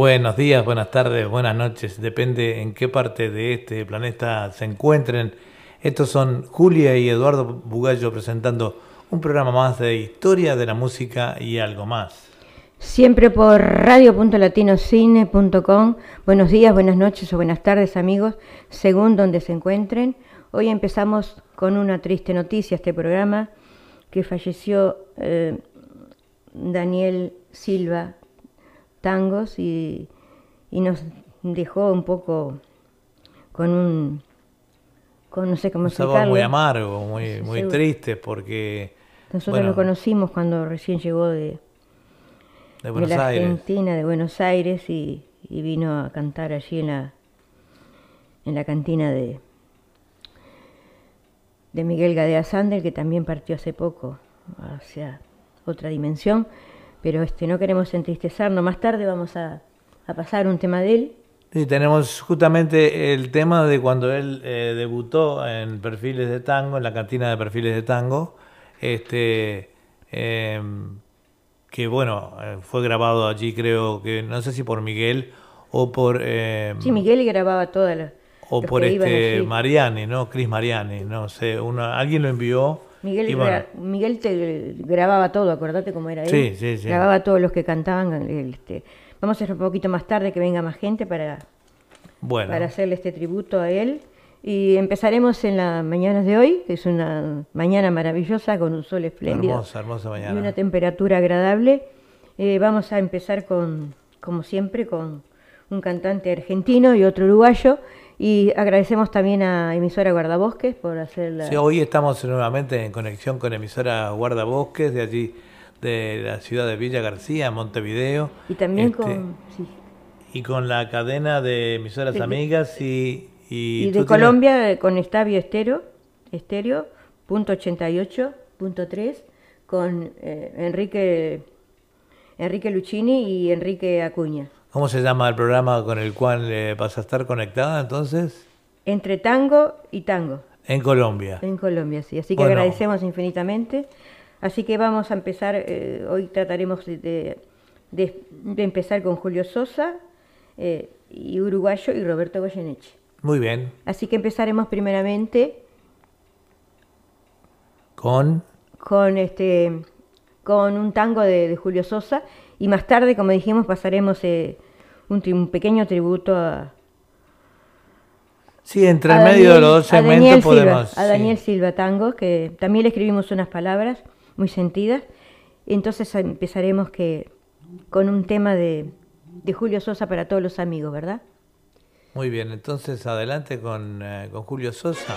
Buenos días, buenas tardes, buenas noches, depende en qué parte de este planeta se encuentren. Estos son Julia y Eduardo Bugallo presentando un programa más de historia de la música y algo más. Siempre por radio.latinocine.com. Buenos días, buenas noches o buenas tardes amigos, según donde se encuentren. Hoy empezamos con una triste noticia este programa, que falleció eh, Daniel Silva tangos y, nos dejó un poco con un con no sé cómo un sabor muy amargo, muy, muy triste porque nosotros lo conocimos cuando recién llegó de, de, Buenos la Aires. Argentina, de Buenos Aires y, y, vino a cantar allí en la en la cantina de de Miguel Gadea Sander que también partió hace poco hacia otra dimensión pero este, no queremos entristecernos. Más tarde vamos a, pasar un tema de él. Sí, tenemos justamente el tema de cuando él eh, debutó en Perfiles de Tango, en la cantina de Perfiles de Tango, este, em, que bueno, eh, fue grabado allí creo que, no sé si por Miguel o por... Em, sí, Miguel grababa todas las... O por este Mariani, ¿no? Cris Mariani, no sé, uno, alguien lo envió Miguel, Miguel te grababa todo, acordate cómo era él. Sí, sí, sí. Grababa todos los que cantaban. Este, vamos a hacer un poquito más tarde que venga más gente para, para hacerle este tributo a él. Y empezaremos en las mañanas de hoy, que es una mañana maravillosa con un sol espléndido. Hermosa, hermosa mañana. Y una temperatura agradable. Eh, vamos a empezar con, como siempre, con un cantante argentino y otro uruguayo. Y agradecemos también a emisora Guardabosques por hacer la... Sí, hoy estamos nuevamente en conexión con emisora Guardabosques de allí, de la ciudad de Villa García, Montevideo. Y también este, con... Y con la cadena de emisoras amigas y... Y, de Colombia con Estavio Estéreo, Estéreo, punto 88.3, con eh, Enrique, Enrique Lucchini y Enrique Acuña. ¿Cómo se llama el programa con el cual eh, vas a estar conectada entonces? Entre tango y tango. En Colombia. En Colombia, sí. Así que agradecemos infinitamente. Así que vamos a empezar, eh, hoy trataremos de, empezar con Julio Sosa, eh, y uruguayo, y Roberto Goyeneche. Muy bien. Así que empezaremos primeramente con... Con, este, con un tango de Julio Sosa y más tarde, como dijimos, pasaremos eh, un, pequeño tributo a... Sí, entre el medio de los dos segmentos podemos... a Daniel Silva Tango, que también le escribimos unas palabras muy sentidas. Entonces empezaremos que, con un tema de, de Julio Sosa para todos los amigos, ¿verdad? Muy bien, entonces adelante con, eh, con Julio Sosa.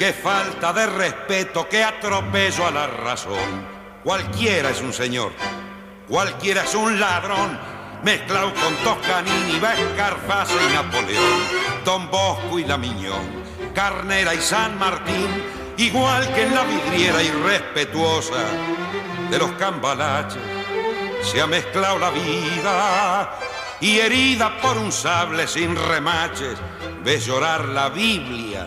Qué falta de respeto, qué atropello a la razón. Cualquiera es un señor, Cualquiera es un ladrón, mezclado con Toscanini, Escarface y Napoleón, Don Bosco y la Miñón, Carnera y San Martín, igual que en la vidriera irrespetuosa de los cambalaches, se ha mezclado la vida y herida por un sable sin remaches, ves llorar la Biblia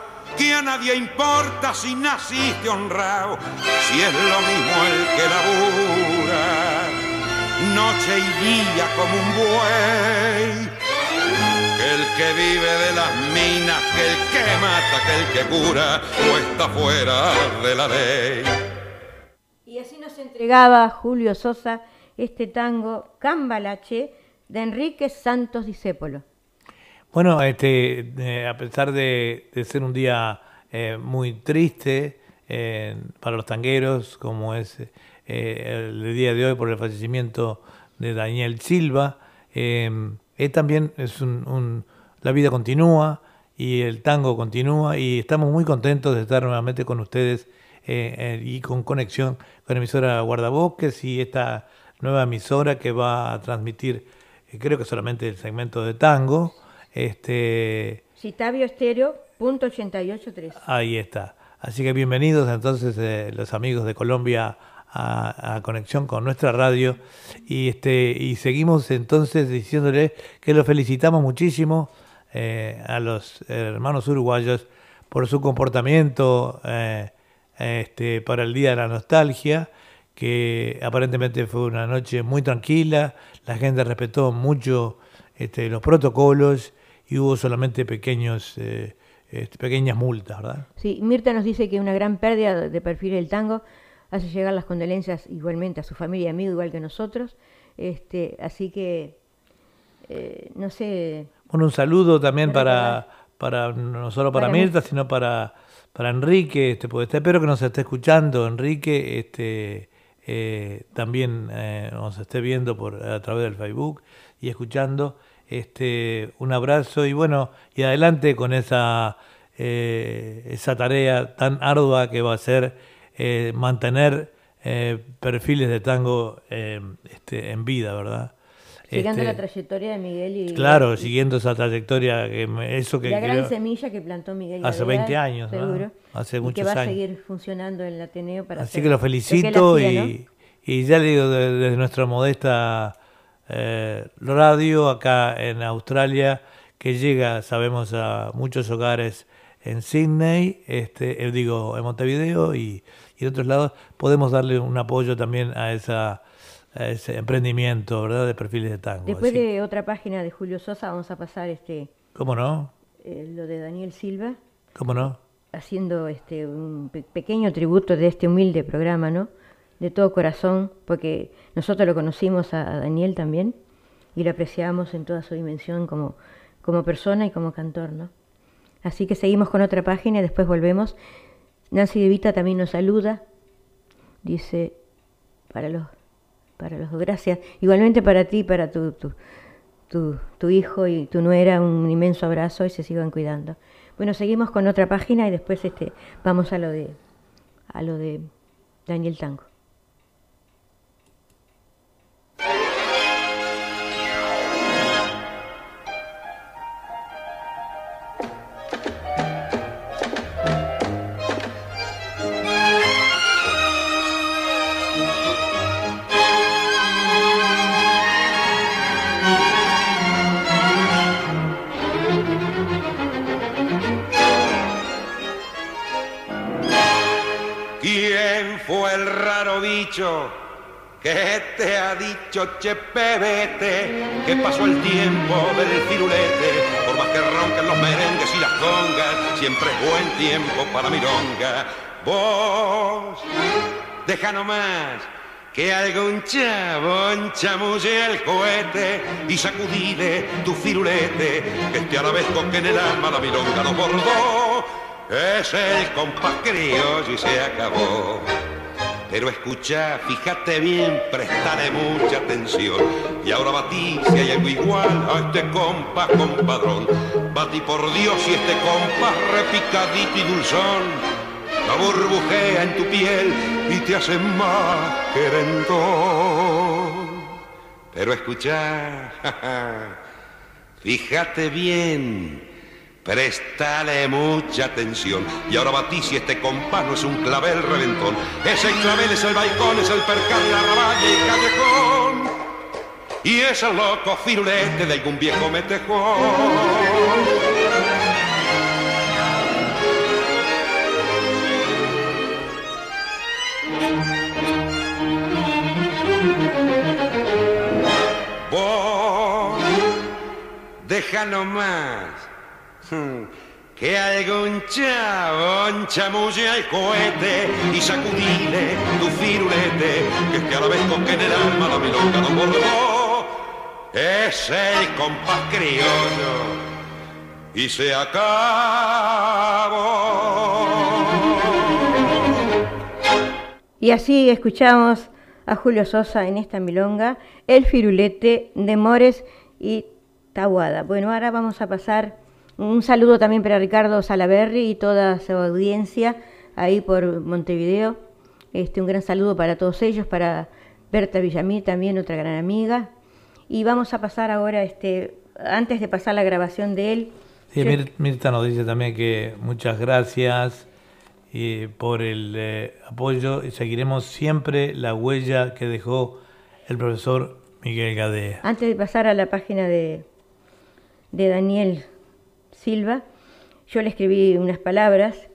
que a nadie importa si naciste honrado, si es lo mismo el que labura, noche y día como un buey. Que el que vive de las minas, que el que mata, que el que cura, o está fuera de la ley. Y así nos entregaba Julio Sosa este tango Cambalache de Enrique Santos Discépolo. Bueno, este, eh, a pesar de, ser un día eh, muy triste eh, para los tangueros, como es el día de hoy por el fallecimiento de Daniel Silva, también es un, la vida continúa y el tango continúa y estamos muy contentos de estar nuevamente con ustedes y con conexión con la emisora Guardabosques y esta nueva emisora que va a transmitir, creo que solamente el segmento de tango. Este, Citavio Estéreo, punto 88.3. Ahí está. Así que bienvenidos entonces eh, los amigos de Colombia a, conexión con nuestra radio y este y seguimos entonces diciéndole que los felicitamos muchísimo eh, a los hermanos uruguayos por su comportamiento eh, este, para el Día de la Nostalgia, que aparentemente fue una noche muy tranquila, la gente respetó mucho este, los protocolos y hubo solamente pequeños, eh, este, pequeñas multas, ¿verdad? Sí, Mirta nos dice que una gran pérdida de perfil del tango hace llegar las condolencias igualmente a su familia y amigos, igual que nosotros. Este, así que, eh, no sé... Bueno, un saludo también para, para, no solo para, Mirta, sino para, para Enrique, este, pues, espero que nos esté escuchando, Enrique, este, eh, también nos esté viendo por, a través del Facebook y escuchando. Este, un abrazo y bueno, y adelante con esa, eh, esa tarea tan ardua que va a ser eh, mantener eh, perfiles de tango este, en vida, ¿verdad? Siguiendo la este, trayectoria de Miguel y... Claro, siguiendo esa trayectoria, que eso que... La gran semilla que plantó Miguel. Hace 20 años, seguro. Hace muchos que va a seguir funcionando en el Ateneo para Así que lo felicito y, y ya le digo desde nuestra modesta eh, radio acá en Australia que llega, sabemos, a muchos hogares en Sydney, este, eh, digo, en Montevideo y, y, en otros lados, podemos darle un apoyo también a, esa, ese emprendimiento, ¿verdad?, de perfiles de tango. Después de otra página de Julio Sosa, vamos a pasar este... ¿Cómo no? Eh, lo de Daniel Silva. ¿Cómo no? Haciendo este un pequeño tributo de este humilde programa, ¿no? De todo corazón, porque nosotros lo conocimos a, Daniel también y lo apreciamos en toda su dimensión como, como persona y como cantor, ¿no? Así que seguimos con otra página y después volvemos. Nancy De Vita también nos saluda, dice, para los, para los, gracias, igualmente para ti, para tu, tu, tu, tu hijo y tu nuera, un inmenso abrazo y se sigan cuidando. Bueno, seguimos con otra página y después este, vamos a lo de, a lo de Daniel Tango. Que te ha dicho Chepe vete, que pasó el tiempo del firulete, por más que ronquen los merengues y las congas, siempre es buen tiempo para milonga. Vos, deja nomás que algún chabón chamulle el cohete y sacudile tu firulete, que este arabesco que en el alma la milonga nos bordó, es el compás criollo y se acabó. Pero escucha, fíjate bien, prestale mucha atención. Y ahora batí si hay algo igual a este compás compadrón. Batí por Dios y este compás repicadito y dulzón. La burbujea en tu piel y te hace más querendón. Pero escucha, fíjate bien Prestale mucha atención. Y ahora batí este compás no es un clavel reventón. Ese clavel es el balcón, es el percal, la raballa y callejón. Y es el loco firulete de algún viejo metejón. Vos, deja nomás que algún chabón chamulle al cohete y sacudile tu firulete, que es que a la vez con que en el alma la milonga no bordó, es el compás criollo y se acabó. Y así escuchamos a Julio Sosa en esta milonga, el firulete de Mores y Tahuada. Bueno, ahora vamos a pasar un saludo también para Ricardo Salaberry y toda su audiencia ahí por Montevideo. Este, un gran saludo para todos ellos, para Berta Villamí también, otra gran amiga. Y vamos a pasar ahora, este, antes de pasar la grabación de él. Sí, Mirta nos dice también que muchas gracias y por el eh, apoyo y seguiremos siempre la huella que dejó el profesor Miguel Gadea. Antes de pasar a la página de, de Daniel Silva. Yo le escribí unas palabras,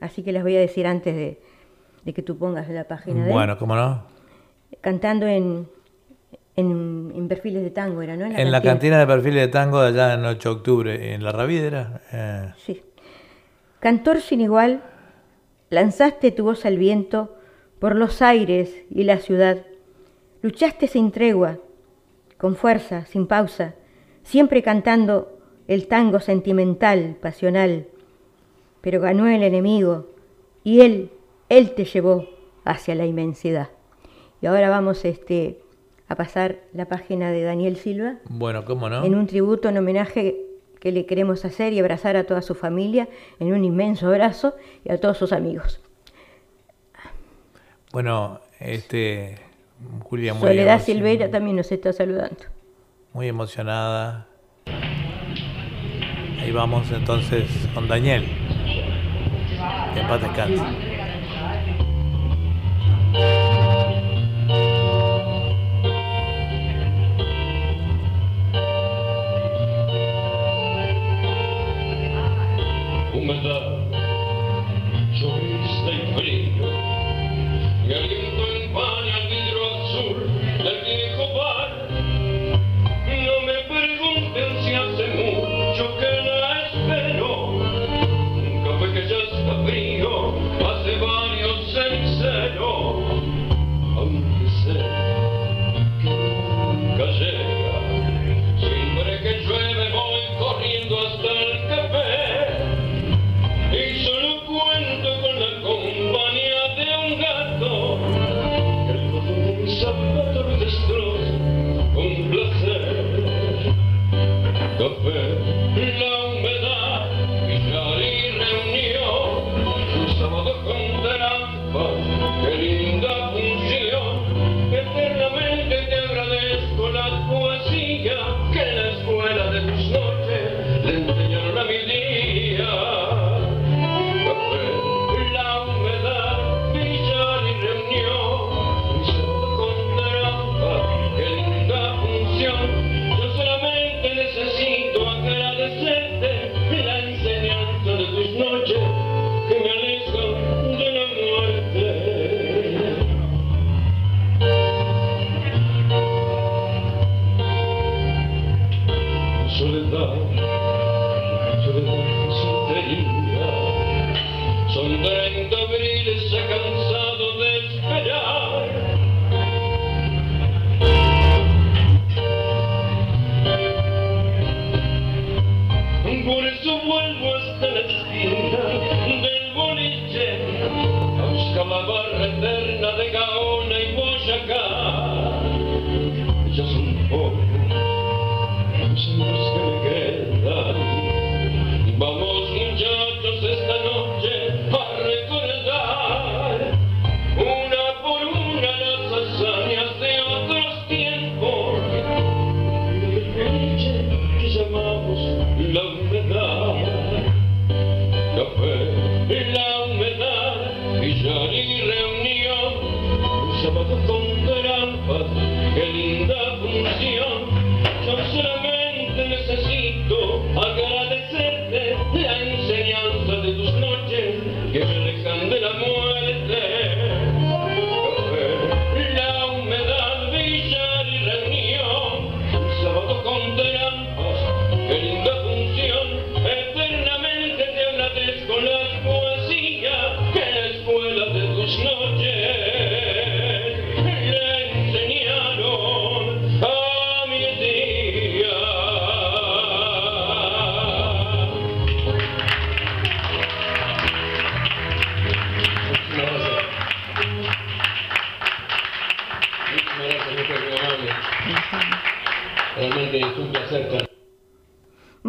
así que las voy a decir antes de, que tú pongas la página de Bueno, ¿cómo no? Cantando en, en, perfiles de tango, ¿era, no? En la, cantina. de perfiles de tango de allá en 8 de octubre, en la Ravidera. Eh. Sí. Cantor sin igual, lanzaste tu voz al viento por los aires y la ciudad. Luchaste sin tregua, con fuerza, sin pausa, siempre cantando el tango sentimental, pasional, pero ganó el enemigo y él, él te llevó hacia la inmensidad. Y ahora vamos este, a pasar la página de Daniel Silva. Bueno, ¿cómo no? En un tributo, en homenaje que le queremos hacer y abrazar a toda su familia en un inmenso abrazo y a todos sus amigos. Bueno, este Julia muy Soledad Silveira también nos está saludando. Muy emocionada y vamos entonces con Daniel. Que en paz descanse.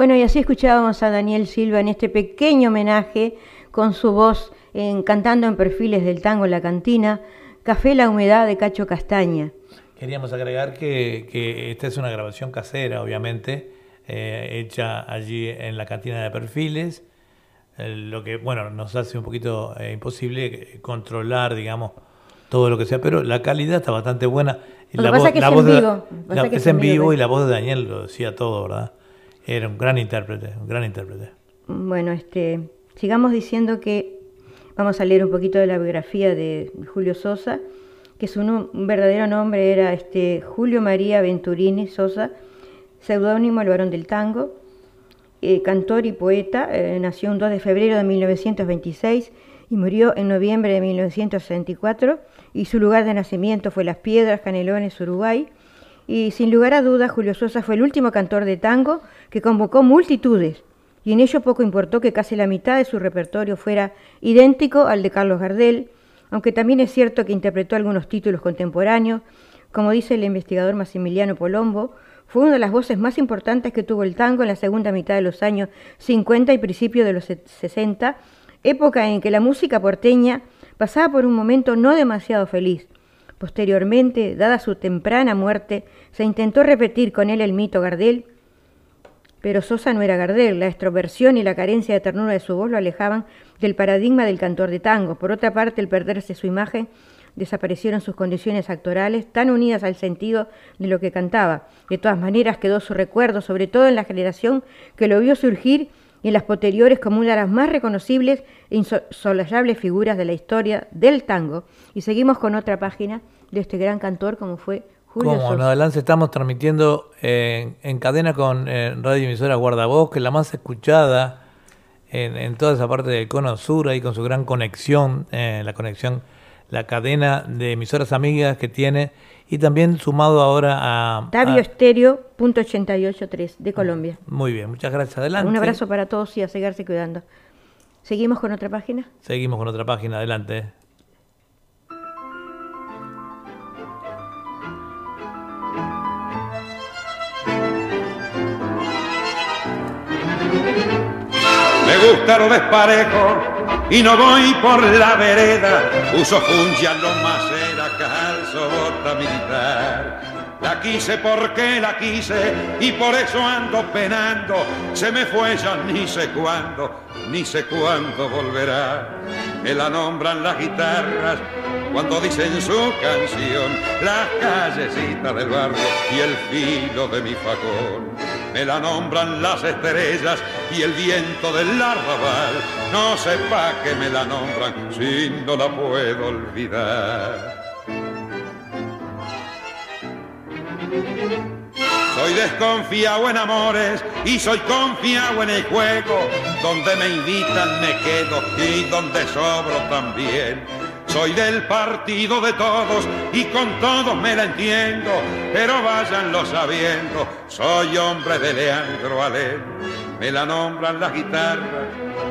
Bueno, y así escuchábamos a Daniel Silva en este pequeño homenaje con su voz en- cantando en perfiles del tango en la cantina, Café la humedad de Cacho Castaña. Queríamos agregar que, que esta es una grabación casera, obviamente, eh, hecha allí en la cantina de perfiles, eh, lo que, bueno, nos hace un poquito eh, imposible controlar, digamos, todo lo que sea, pero la calidad está bastante buena. Lo que pasa es que es en de- vivo, lo que la- pasa es en vivo y la voz de Daniel lo decía todo, ¿verdad? Era un gran intérprete, un gran intérprete. Bueno, este, sigamos diciendo que vamos a leer un poquito de la biografía de Julio Sosa, que su nu- verdadero nombre era este, Julio María Venturini Sosa, seudónimo El Varón del Tango, eh, cantor y poeta, eh, nació un 2 de febrero de 1926 y murió en noviembre de 1964 y su lugar de nacimiento fue Las Piedras, Canelones, Uruguay. Y sin lugar a dudas, Julio Sosa fue el último cantor de tango que convocó multitudes y en ello poco importó que casi la mitad de su repertorio fuera idéntico al de Carlos Gardel, aunque también es cierto que interpretó algunos títulos contemporáneos, como dice el investigador Massimiliano Polombo, fue una de las voces más importantes que tuvo el tango en la segunda mitad de los años 50 y principios de los 60, época en que la música porteña pasaba por un momento no demasiado feliz. Posteriormente, dada su temprana muerte, se intentó repetir con él el mito Gardel, pero Sosa no era Gardel, la extroversión y la carencia de ternura de su voz lo alejaban del paradigma del cantor de tango. Por otra parte, el perderse su imagen, desaparecieron sus condiciones actorales, tan unidas al sentido de lo que cantaba. De todas maneras, quedó su recuerdo, sobre todo en la generación que lo vio surgir y en las posteriores como una de las más reconocibles e insolayables figuras de la historia del tango. Y seguimos con otra página de este gran cantor como fue Julio Como en adelante estamos transmitiendo eh, en cadena con eh, Radio Emisora Guardabosque, la más escuchada en, en toda esa parte del cono sur, ahí con su gran conexión, eh, la conexión, la cadena de emisoras amigas que tiene, y también sumado ahora a... Tabio a- Estéreo, punto 88.3 de Colombia. muy bien, muchas gracias. Adelante. Un abrazo para todos y a seguirse cuidando. ¿Seguimos con otra página? Seguimos con otra página, adelante. Me gusta lo desparejo y no voy por la vereda. Uso funcha, lo macera, calzo, bota militar. La quise porque la quise y por eso ando penando. Se me fue ya ni sé cuándo, ni sé cuándo volverá. Me la nombran las guitarras cuando dicen su canción, las callecitas del barrio y el filo de mi facón. Me la nombran las estrellas y el viento del arrabal. No sepa que me la nombran si no la puedo olvidar. Soy desconfiado en amores y soy confiado en el juego. Donde me invitan me quedo y donde sobro también. Soy del partido de todos y con todos me la entiendo, pero váyanlo sabiendo, soy hombre de Leandro Alén. Me la nombran las guitarras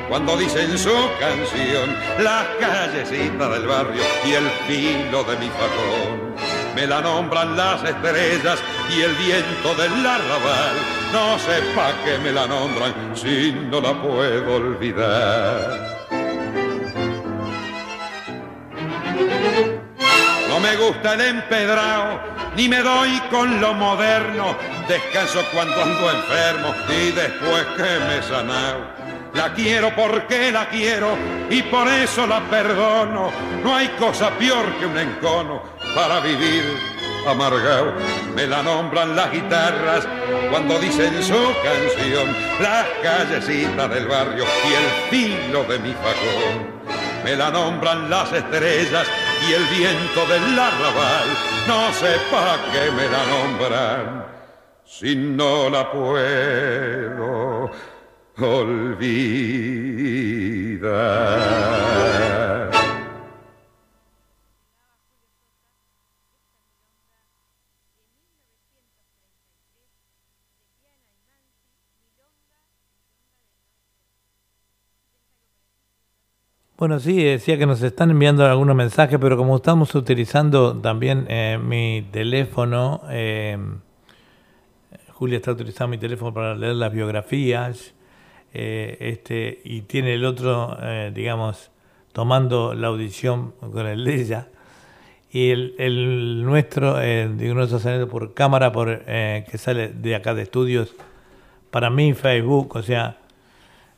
cuando dicen su canción, las callecitas del barrio y el filo de mi facón. Me la nombran las estrellas y el viento del arrabal. No sé pa' qué me la nombran si no la puedo olvidar. No me gusta el empedrado, ni me doy con lo moderno. Descanso cuando ando enfermo y después que me he. La quiero porque la quiero y por eso la perdono. No hay cosa peor que un encono para vivir amargado. Me la nombran las guitarras cuando dicen su canción, las callecitas del barrio y el filo de mi facón. Me la nombran las estrellas y el viento del arrabal. No sé pa' qué me la nombran si no la puedo olvidar. Bueno, sí, decía que nos están enviando algunos mensajes, pero como estamos utilizando también eh, mi teléfono, eh, Julia está utilizando mi teléfono para leer las biografías, eh, este, y tiene el otro, eh, digamos, tomando la audición con el de ella, y el, el nuestro, eh, digo, no está saliendo por cámara, por, que sale de acá de estudios, para mí Facebook, o sea,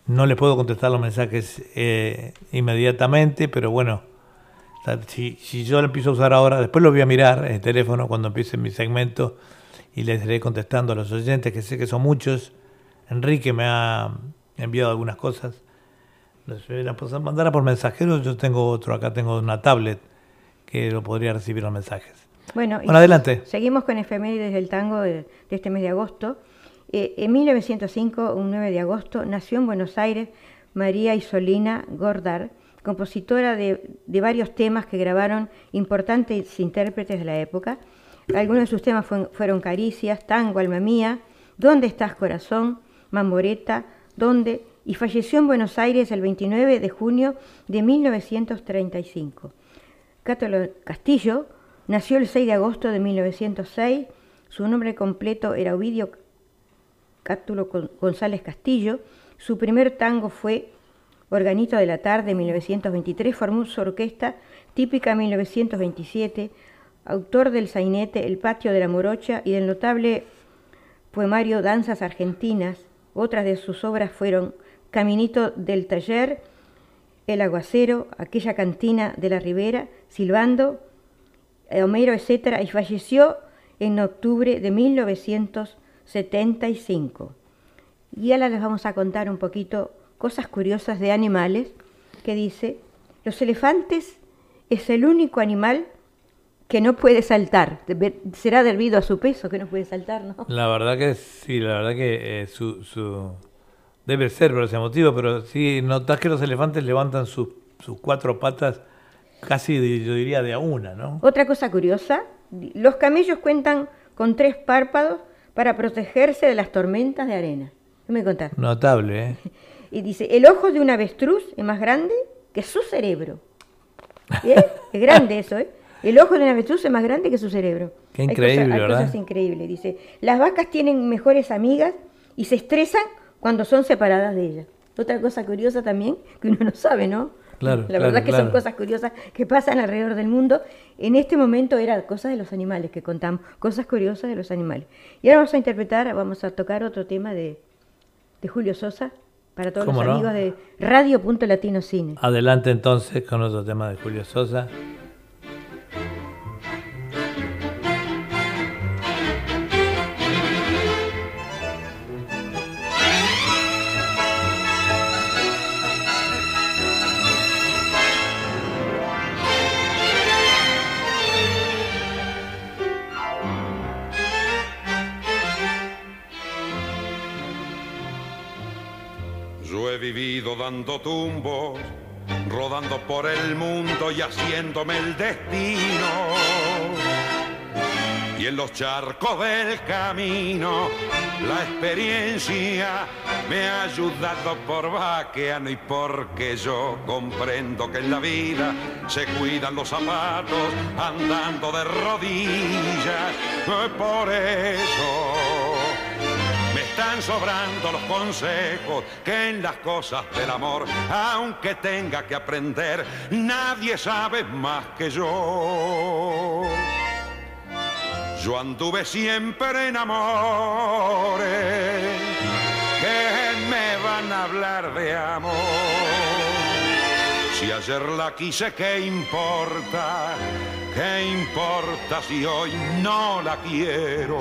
no les puedo contestar los mensajes eh, inmediatamente, pero bueno, si, si yo lo empiezo a usar ahora, después lo voy a mirar el teléfono cuando empiece mi segmento y les iré contestando a los oyentes, que sé que son muchos. Enrique me ha enviado algunas cosas. A pasar- mandar por mensajeros, yo tengo otro, acá tengo una tablet que lo podría recibir los mensajes. Bueno, adelante. Seguimos con efemérides del tango de, de este mes de agosto. Eh, en 1905, un 9 de agosto, nació en Buenos Aires María Isolina Gordar, compositora de, varios temas que grabaron importantes intérpretes de la época. Algunos de sus temas fue- fueron Caricias, Tango, Alma Mía, ¿Dónde estás corazón? Mamboreta, ¿Dónde? Y falleció en Buenos Aires el 29 de junio de 1935. Cátulo Castillo nació el 6 de agosto de 1906. Su nombre completo era Ovidio Cátulo Gon- González Castillo. Su primer tango fue Organito de la Tarde, 1923. Formó su orquesta típica 1927. Autor del sainete El Patio de la Morocha y del notable poemario Danzas Argentinas. Otras de sus obras fueron Caminito del Taller, El Aguacero, Aquella Cantina de la Ribera, Silbando, Homero, etc. Y falleció en octubre de 1975. Y ahora les vamos a contar un poquito cosas curiosas de animales que dice, los elefantes es el único animal que no puede saltar. Será debido a su peso que no puede saltar, ¿no? La verdad que sí, la verdad que eh, su, su debe ser por ese motivo, pero sí notas que los elefantes levantan sus, sus cuatro patas casi, de- yo diría, de a una, ¿no? Otra cosa curiosa, los camellos cuentan con tres párpados para protegerse de las tormentas de arena. ¿Qué me contás? Notable, ¿eh? Y dice, el ojo de un avestruz es más grande que su cerebro. ¿Bien? Es grande eso, ¿eh? El ojo de un avestruz es más grande que su cerebro. Qué Hay increíble, cosas- hay ¿verdad? cosas increíbles. Dice, las vacas tienen mejores amigas y se estresan cuando son separadas de ellas. Otra cosa curiosa también, que uno no sabe, ¿no? Claro, La claro, verdad que son claro. cosas curiosas que pasan alrededor del mundo. En este momento eran cosas de los animales que contamos, cosas curiosas de los animales. Y ahora vamos a interpretar, vamos a tocar otro tema de, de Julio Sosa para todos los amigos de Radio Punto Latino Cine. Adelante entonces con otro tema de Julio Sosa. Dando tumbos rodando por el mundo y haciéndome el destino. Y en los charcos del camino, la experiencia me ha ayudado por vaqueano y porque yo comprendo que en la vida se cuidan los zapatos andando de rodillas. Por eso están sobrando los consejos que en las cosas del amor, aunque tenga que aprender, nadie sabe más que yo. Yo anduve siempre en amores que me van a hablar de amor. Si ayer la quise, ¿qué importa? ¿Qué importa si hoy no la quiero?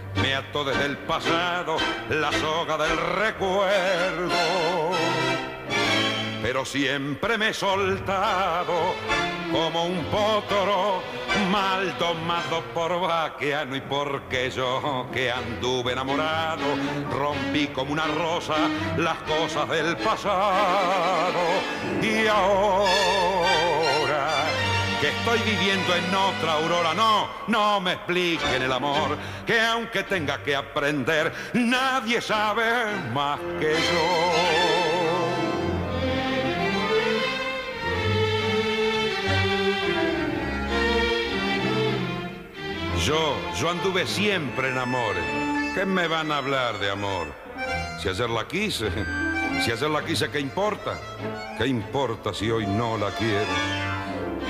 me ató desde el pasado la soga del recuerdo. Pero siempre me he soltado como un potro mal tomado por vaqueano y porque yo que anduve enamorado rompí como una rosa las cosas del pasado y ahora que estoy viviendo en otra aurora. No, no me expliquen el amor, que aunque tenga que aprender, nadie sabe más que yo. Yo, yo anduve siempre en amores. ¿Qué me van a hablar de amor? Si ayer la quise, si ayer la quise, ¿qué importa? ¿Qué importa si hoy no la quiero?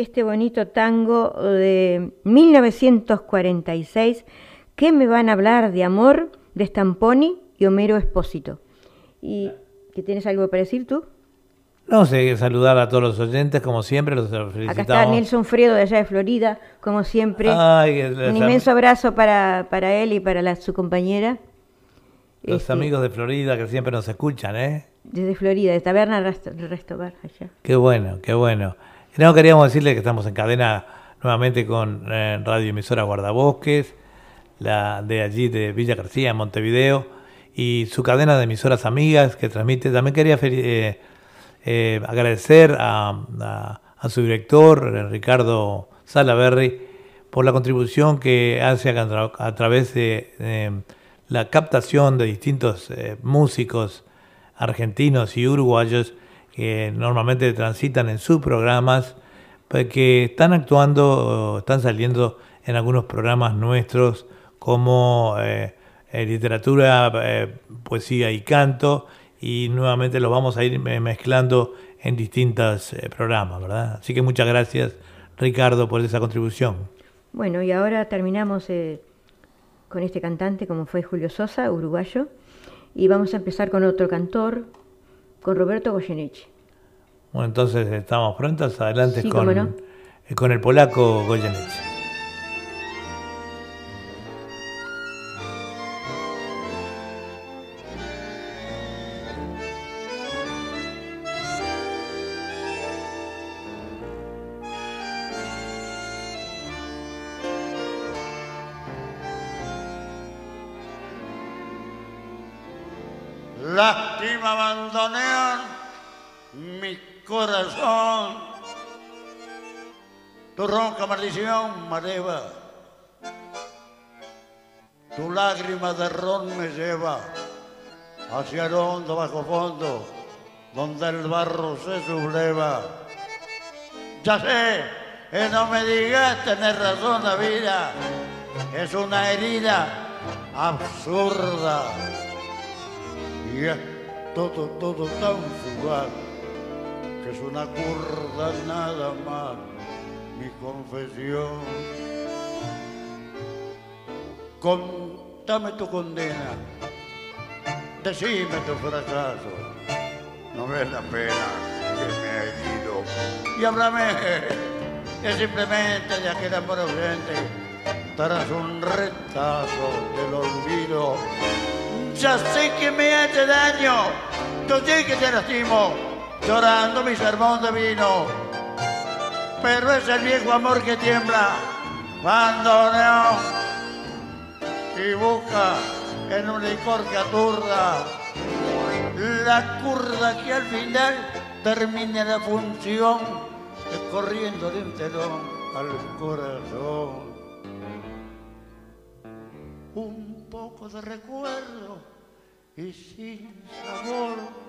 Este bonito tango de 1946, que me van a hablar de amor, de Stamponi y Homero Espósito. ¿Y qué tienes algo para decir tú? No sé, saludar a todos los oyentes, como siempre, los felicitamos. Acá está Nelson Fredo de allá de Florida, como siempre. Ay, Un inmenso abrazo para, para él y para la- su compañera. los Este, amigos de Florida que siempre nos escuchan, ¿eh? Desde Florida, de Taberna Resto, Restobar, allá. Qué bueno, qué bueno. No, queríamos decirle que estamos en cadena nuevamente con eh, Radio Emisora Guardabosques, la de allí de Villa García, en Montevideo, y su cadena de emisoras amigas que transmite. También quería eh, eh, agradecer a, su director, eh, Ricardo Salaberry, por la contribución que hace a, tra- a través de la captación de distintos músicos argentinos y uruguayos que normalmente transitan en sus programas, que están actuando, o están saliendo en algunos programas nuestros como eh, eh, literatura, eh, poesía y canto, y nuevamente los vamos a ir mezclando en distintos programas, ¿verdad? Así que muchas gracias, Ricardo, por esa contribución. Bueno, y ahora terminamos con este cantante, como fue Julio Sosa, uruguayo, y vamos a empezar con otro cantor, con Roberto Goyeneche. Bueno, entonces estamos prontos, adelante Sí, con, no. eh, con el polaco Goyeneche. Mi corazón. Tu ronca maldición me eleva. Tu lágrima de ron me lleva hacia el hondo bajo fondo donde el barro se subleva. Ya sé, que no me digas tener razón la vida, es una herida absurda. Y es todo, todo tan fugaz, es una curda nada más, mi confesión. Contame tu condena, decime tu fracaso, no es la pena que me ha herido. Y háblame que simplemente de aquel amor ausente, tras un retazo del olvido. Ya sé que me hace daño, yo sé que te lastimo, llorando mi sermón de vino. Pero es el viejo amor que tiembla cuando no y busca en un licor que aturda la curda que al final termine la función corriendo de un telón al corazón. Un poco de recuerdo y sin sabor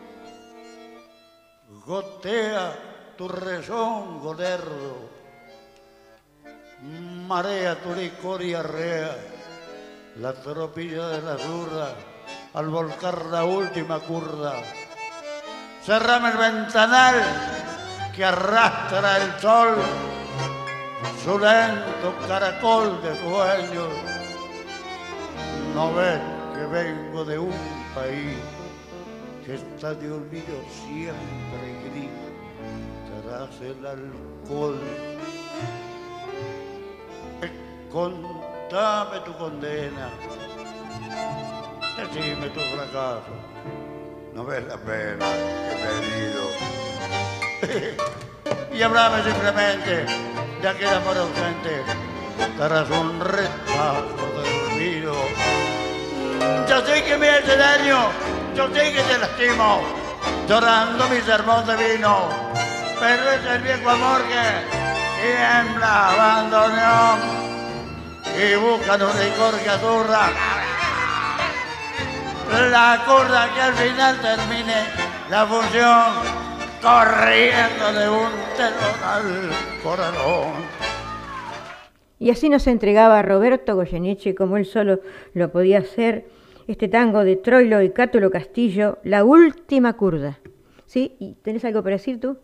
gotea tu rezongo lerdo, marea tu licor y arrea la tropilla de la zurda al volcar la última curda. Cerrame el ventanal que arrastra el sol, su lento caracol de sueños. No ves que vengo de un país que está de olvido siempre tras el alcohol. Contame tu condena, decime tu fracaso, no ves la pena que he y hablame simplemente de aquel amor ausente, tras un retazo de olvido. Yo sé que me hace daño, yo sé que te lastimo, llorando mi sermón de vino, pero es el viejo amor que tiembla abandonó y buscan un licor que aturra. La curda que al final termine la función corriendo de un telón al corazón. Y así nos entregaba Roberto Goyeneche, como él solo lo podía hacer, este tango de Troilo y Cátulo Castillo, La Última Curda. ¿Sí? ¿Y tenés algo para decir tú?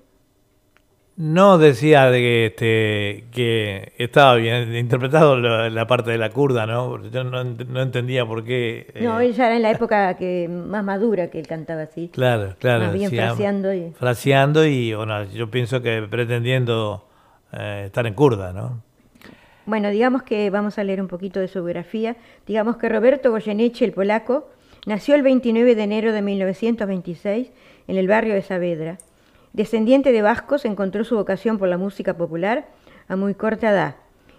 No decía de que, este, que estaba bien interpretado la, la parte de la kurda, ¿no? Porque Yo no, no entendía por qué. eh, No, ella era en la época que más madura que él cantaba así. Claro, claro. Más bien sí, am- fraseando y- fraseando y, bueno, yo pienso que pretendiendo eh, estar en kurda, ¿no? Bueno, digamos que vamos a leer un poquito de su biografía. Digamos que Roberto Goyeneche, el polaco, nació el 29 de enero de 1926 en el barrio de Saavedra. Descendiente de vascos, encontró su vocación por la música popular a muy corta edad.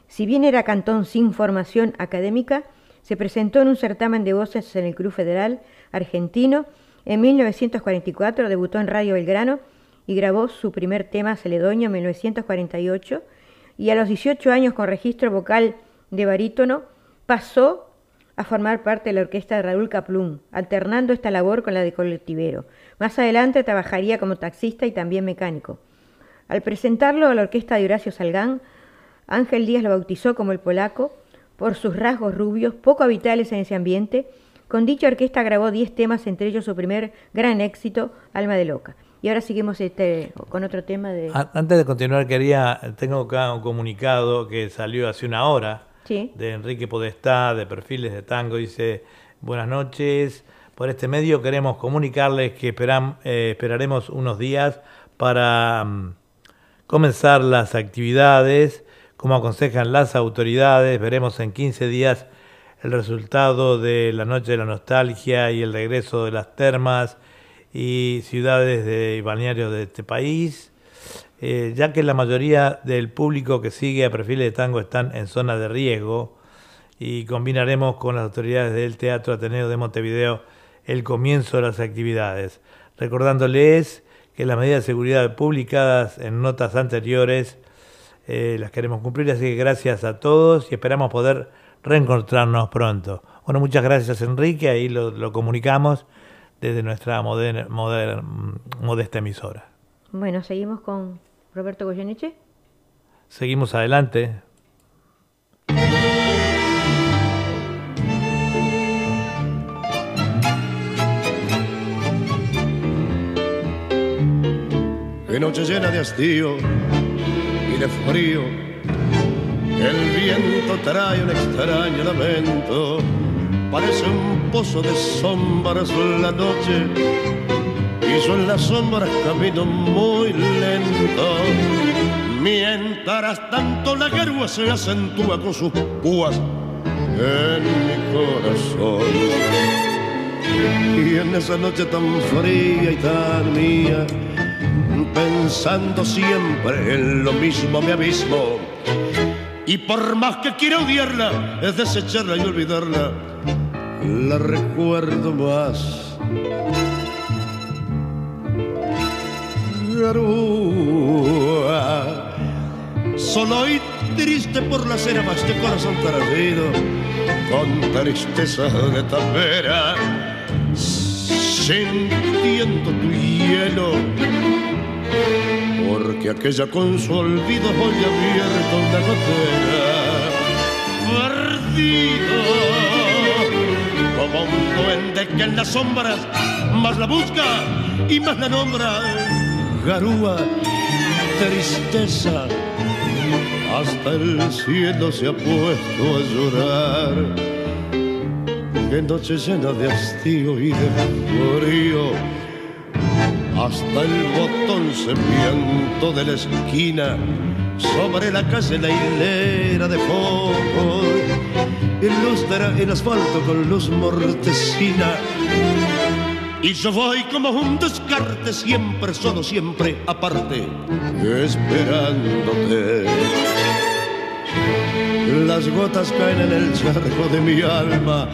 Si bien era cantón sin formación académica, se presentó en un certamen de voces en el Club Federal argentino. En 1944 debutó en Radio Belgrano y grabó su primer tema Celedoño en 1948 y a los 18 años con registro vocal de barítono pasó a formar parte de la orquesta de Raúl Caplún, alternando esta labor con la de colectivero. Más adelante trabajaría como taxista y también mecánico. Al presentarlo a la orquesta de Horacio Salgán, Ángel Díaz lo bautizó como el polaco por sus rasgos rubios, poco habituales en ese ambiente. Con dicha orquesta grabó 10 temas, entre ellos su primer gran éxito, Alma de Loca. Y ahora seguimos este, con otro tema de... Antes de continuar, quería, tengo acá un comunicado que salió hace una hora Sí. de Enrique Podestá, de Perfiles de Tango. Dice, buenas noches. Por este medio queremos comunicarles que eh, esperaremos unos días para mm, comenzar las actividades, como aconsejan las autoridades. Veremos en 15 días el resultado de la Noche de la Nostalgia y el regreso de las termas y ciudades de, balnearios de este país. Eh, ya que la mayoría del público que sigue a perfiles de tango están en zona de riesgo y combinaremos con las autoridades del Teatro Ateneo de Montevideo el comienzo de las actividades, recordándoles que las medidas de seguridad publicadas en notas anteriores eh, las queremos cumplir, así que gracias a todos y esperamos poder reencontrarnos pronto. Bueno, muchas gracias Enrique, ahí lo, lo comunicamos desde nuestra moder- moder- modesta emisora. Bueno, seguimos con Roberto Goyeneche. Seguimos adelante. Noche llena de hastío y de frío. El viento trae un extraño lamento. Parece un pozo de sombras la noche. Y yo en las sombras camino muy lento. Mientras tanto la garúa se acentúa con sus púas en mi corazón. Y en esa noche tan fría y tan mía, pensando siempre en lo mismo me abismo. Y por más que quiera odiarla, es desecharla y olvidarla, la recuerdo más. Garúa, solo y triste por la cera más de corazón perdido, con tristeza de tapera, sintiendo tu hielo porque aquella con su olvido hoy abierto una gotera perdido. Como un duende que en las sombras más la busca y más la nombra. Garúa tristeza hasta el cielo se ha puesto a llorar. Qué noche llena de hastío y de frío hasta el botón semiento de la esquina, sobre la calle la hilera de focos, ilustra el asfalto con luz mortecina. Y yo voy como un descarte, siempre solo, siempre aparte, esperándote. Las gotas caen en el charco de mi alma,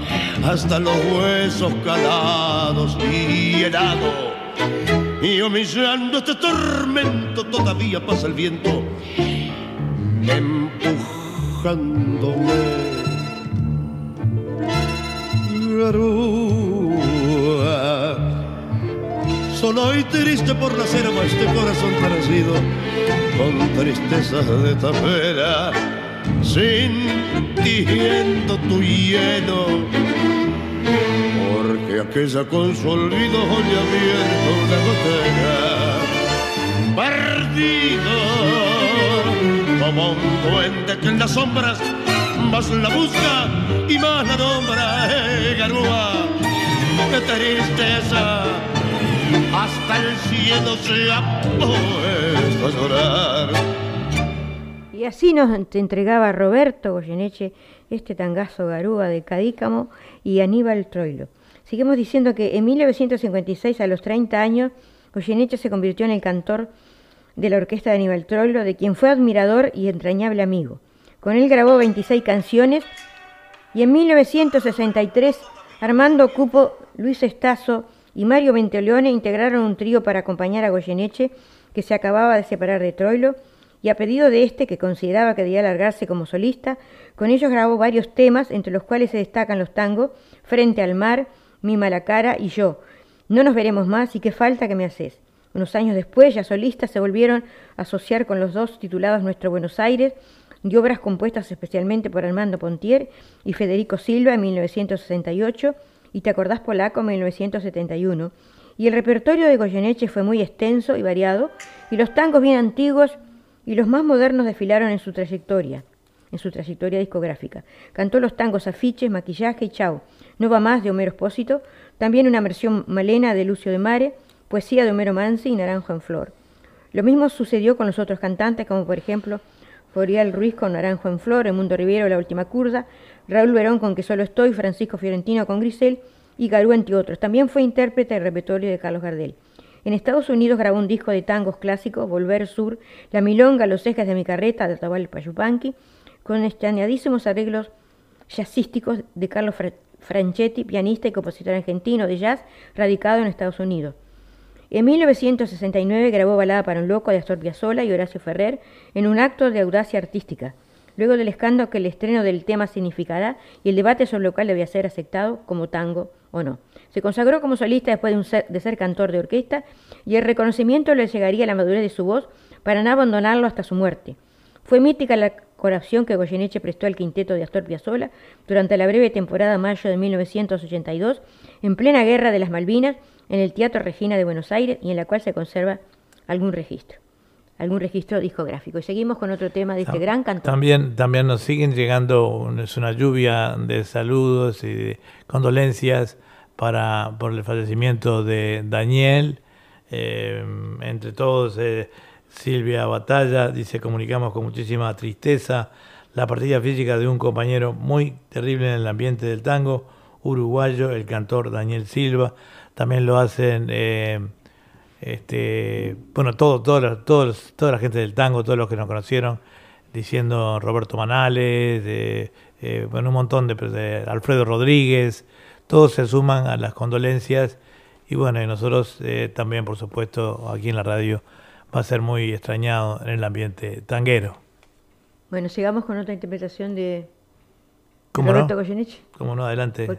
hasta los huesos calados y helado y humillando este tormento todavía pasa el viento empujándome. Garúa, solo y triste por la cera este corazón parecido con tristeza de tapera, sintiendo tu hielo porque aquella con su olvido hoy abierto una gotera. Perdido como un duende que en las sombras más la busca y más la nombra eh, garúa. Qué tristeza. Hasta el cielo se ha puesto a llorar. Y así nos entregaba Roberto Goyeneche este tangazo garúa de Cadícamo y Aníbal Troilo. Seguimos diciendo que en 1956, a los 30 años, Goyeneche se convirtió en el cantor de la orquesta de Aníbal Troilo, de quien fue admirador y entrañable amigo. Con él grabó 26 canciones y en 1963 Armando Cupo, Luis Estazo y Mario Ventoleone integraron un trío para acompañar a Goyeneche, que se acababa de separar de Troilo, y a pedido de este, que consideraba que debía alargarse como solista, con ellos grabó varios temas, entre los cuales se destacan los tangos Frente al mar, Mi mala cara y Yo. No nos veremos más y qué falta que me haces. Unos años después, ya solistas, se volvieron a asociar con los dos titulados Nuestro Buenos Aires y obras compuestas especialmente por Armando Pontier y Federico Silva en 1968 y Te acordás polaco en 1971. Y el repertorio de Goyeneche fue muy extenso y variado, y los tangos bien antiguos y los más modernos desfilaron en su trayectoria, en su trayectoria discográfica. Cantó los tangos Afiches, Maquillaje y Chau, No va más de Homero Espósito, también una versión malena de Lucio de Mare, poesía de Homero Mansi y Naranjo en Flor. Lo mismo sucedió con los otros cantantes, como por ejemplo Forial Ruiz con Naranjo en Flor, Mundo Riviero, La Última Curda, Raúl Verón con Que Solo Estoy, Francisco Fiorentino con Grisel y Garú, entre otros. También fue intérprete del repertorio de Carlos Gardel. En Estados Unidos grabó un disco de tangos clásicos, Volver Sur, La Milonga, Los Ejes de mi Carreta, de Tabal Payupanqui, con extrañadísimos arreglos de Carlos Fra Franchetti, pianista y compositor argentino de jazz, radicado en Estados Unidos. En 1969 grabó Balada para un Loco de Astor Piazzolla y Horacio Ferrer en un acto de audacia artística, luego del escándalo que el estreno del tema significará y el debate sobre lo cual debía ser aceptado como tango o no. Se consagró como solista después de, ser- de ser cantor de orquesta y el reconocimiento le llegaría a la madurez de su voz para no abandonarlo hasta su muerte. Fue mítica la colaboración que Goyeneche prestó al quinteto de Astor Piazzolla durante la breve temporada mayo de 1982, en plena guerra de las Malvinas, en el Teatro Regina de Buenos Aires y en la cual se conserva algún registro, algún registro discográfico. Y seguimos con otro tema de este gran cantor. También, también nos siguen llegando es una lluvia de saludos y de condolencias para por el fallecimiento de Daniel. Eh, entre todos, eh, Silvia Batalla dice: comunicamos con muchísima tristeza la partida física de un compañero muy terrible en el ambiente del tango uruguayo, el cantor Daniel Silva. También lo hacen. eh, este, bueno, todo, todo, todos, toda la gente del tango, todos los que nos conocieron, diciendo Roberto Manales, de, eh, bueno, un montón de, de Alfredo Rodríguez, todos se suman a las condolencias y bueno, y nosotros eh, también, por supuesto, aquí en la radio va a ser muy extrañado en el ambiente tanguero. Bueno, sigamos con otra interpretación de ¿Cómo no? Roberto Goyeneche. ¿Cómo no? Adelante. Pues-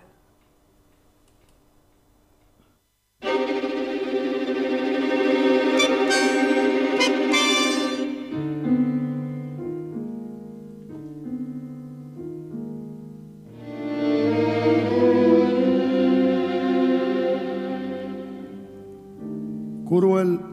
cruel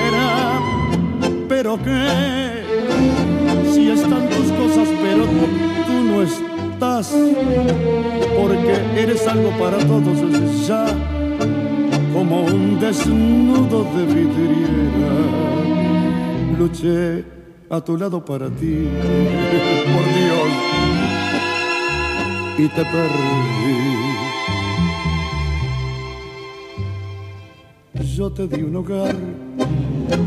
Pero si están tus cosas, pero tú no estás, porque eres algo para todos, ya como un desnudo de vidriera. Luché a tu lado para ti, por Dios, y te perdí. Yo te di un hogar,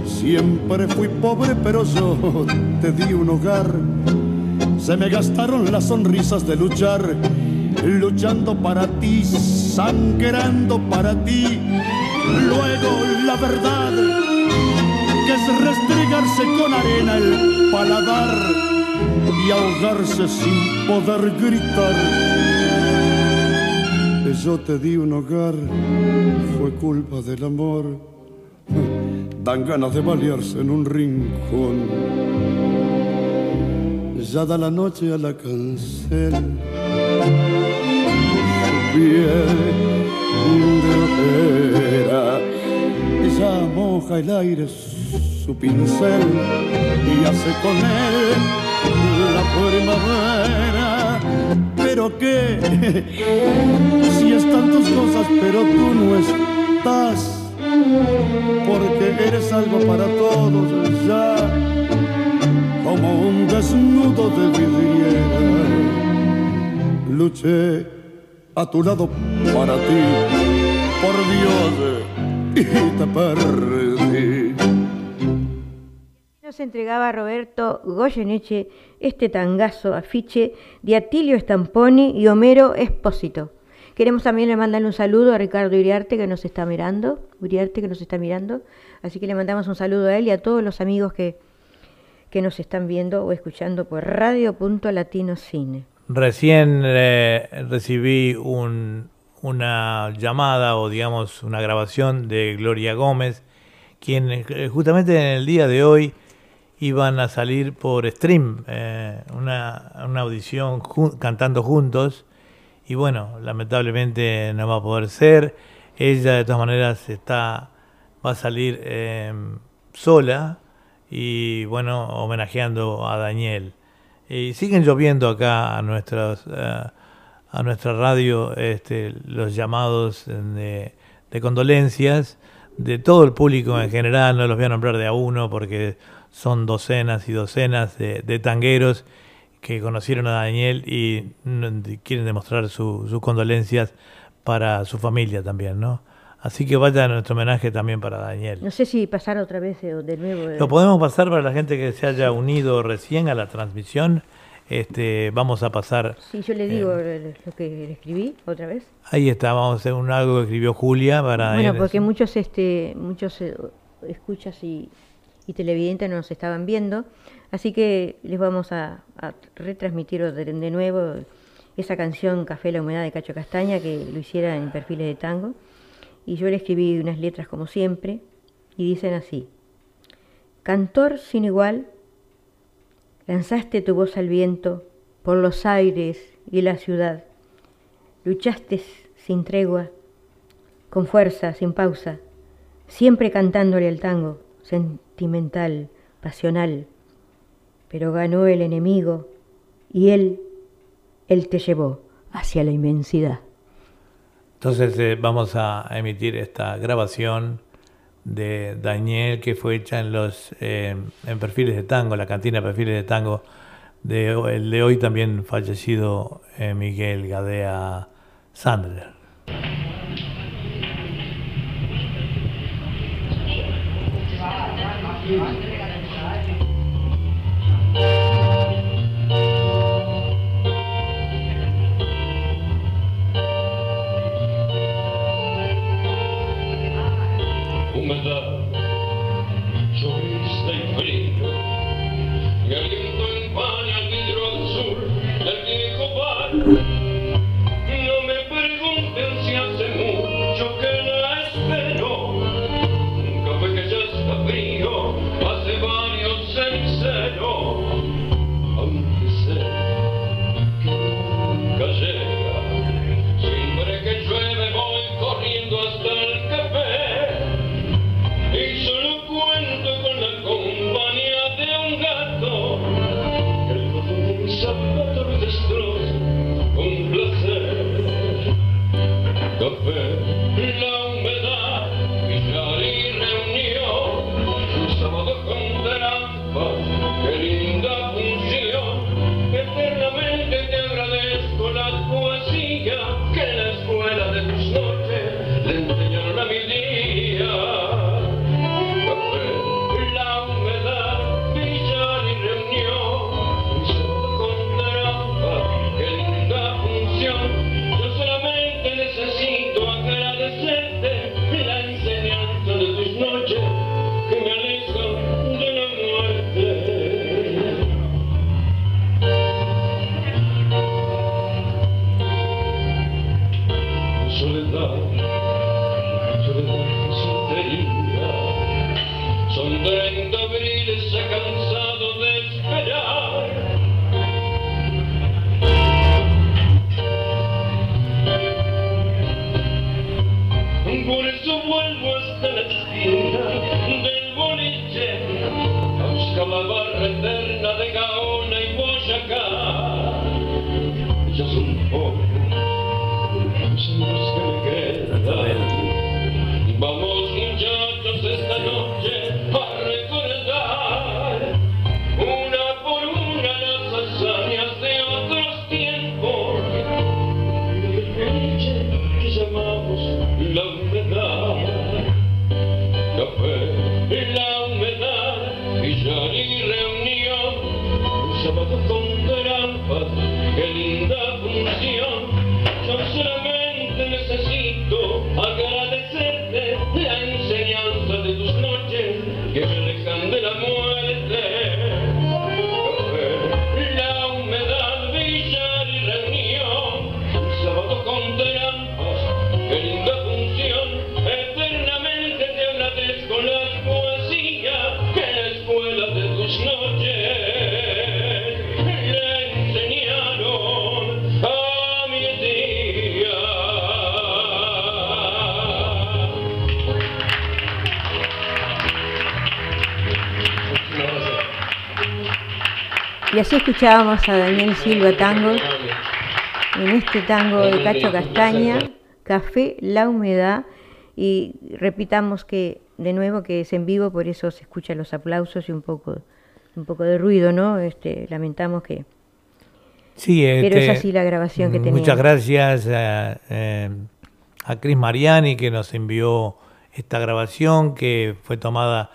siempre fui pobre, pero yo te di un hogar. Se me gastaron las sonrisas de luchar, luchando para ti, sangrando para ti. Luego la verdad, que es restregarse con arena el paladar y ahogarse sin poder gritar. Yo te di un hogar, fue culpa del amor. Dan ganas de balearse en un rincón. Ya da la noche a la cancel. Su piel de ojera. Ya moja el aire su pincel y hace con él la primavera. Pero que si están tus cosas, pero tú no estás, porque eres algo para todos ya, como un desnudo de vidriera. Luché a tu lado para ti, por Dios, y te perdí. Nos entregaba Roberto Goyeneche este tangazo afiche de Atilio Stamponi y Homero Espósito. Queremos también le mandarle un saludo a Ricardo Uriarte que nos está mirando, Uriarte que nos está mirando, así que le mandamos un saludo a él y a todos los amigos que, que nos están viendo o escuchando por radio.latinocine. Recién eh, recibí un- una llamada o digamos una grabación de Gloria Gómez, quien eh, justamente en el día de hoy iban a salir por stream, eh, una, una audición cantando juntos y bueno, lamentablemente no va a poder ser. Ella de todas maneras está va a salir eh, sola y bueno, homenajeando a Daniel. Y siguen lloviendo acá a nuestros eh, a nuestra radio este, los llamados de, de condolencias de todo el público en general, no los voy a nombrar de a uno porque son docenas y docenas de tangueros que conocieron a Daniel y mm, quieren demostrar sus condolencias para su familia también, ¿no? Así que vaya nuestro homenaje también para Daniel. No sé si pasar otra vez eh, de nuevo. eh. Lo podemos pasar para la gente que se haya unido recién a la transmisión. Este, vamos a pasar. Sí, yo le digo eh, lo que le escribí otra vez. Ahí está, vamos a hacer un algo que escribió Julia para Bueno, porque muchos este muchos eh, escuchas y, y televidentes nos estaban viendo, así que les vamos a, retransmitir de, de nuevo esa canción Café la humedad de Cacho Castaña que lo hiciera en perfiles de tango. Y yo le escribí unas letras como siempre y dicen así. Cantor sin igual, lanzaste tu voz al viento por los aires y la ciudad. Luchaste sin tregua, con fuerza, sin pausa, siempre cantándole al tango, sentimental, pasional. Pero ganó el enemigo y él, él te llevó hacia la inmensidad. Entonces eh, vamos a emitir esta grabación de Daniel que fue hecha en los eh, en perfiles de tango, la cantina de perfiles de tango de el de hoy también fallecido eh, Miguel Gadea Sandler. Humedad, Y así escuchábamos a Daniel Silva Tango en este tango de Cacho Castaña, Café, La Humedad. Y repitamos que de nuevo que es en vivo, por eso se escuchan los aplausos y un poco, un poco de ruido, ¿no? Este, lamentamos que... Sí, Pero es este, así la grabación que tenemos. Muchas gracias a, eh, a Cris Mariani que nos envió esta grabación que fue tomada,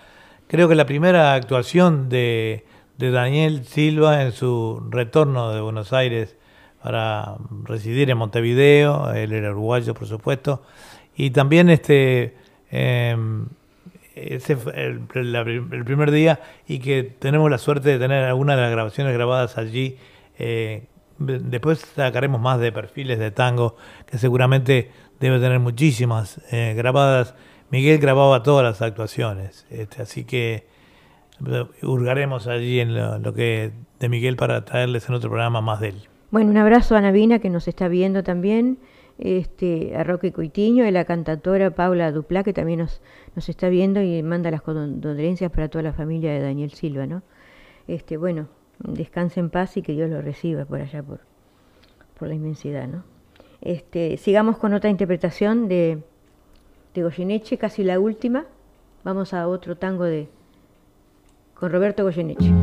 creo que la primera actuación de, de Daniel Silva en su retorno de Buenos Aires para residir en Montevideo, él era uruguayo por supuesto, y también este eh, ese fue el, primer día y que tenemos la suerte de tener algunas de las grabaciones grabadas allí. eh, de- después sacaremos más de perfiles de tango, que seguramente debe tener muchísimas eh, grabadas. Miguel grababa todas las actuaciones, este, así que hurgaremos allí en lo, que de Miguel para traerles en otro programa más de él. Bueno, un abrazo a Navina que nos está viendo también, este, a Roque Coitiño, y la cantautora Paula Duplá que también nos, nos está viendo y manda las condolencias para toda la familia de Daniel Silva, ¿no? Este, bueno, descanse en paz y que Dios lo reciba por allá por, por la inmensidad, ¿no? Este, sigamos con otra interpretación de, de Goyeneche, casi la última. Vamos a otro tango de con Roberto Goyeneche.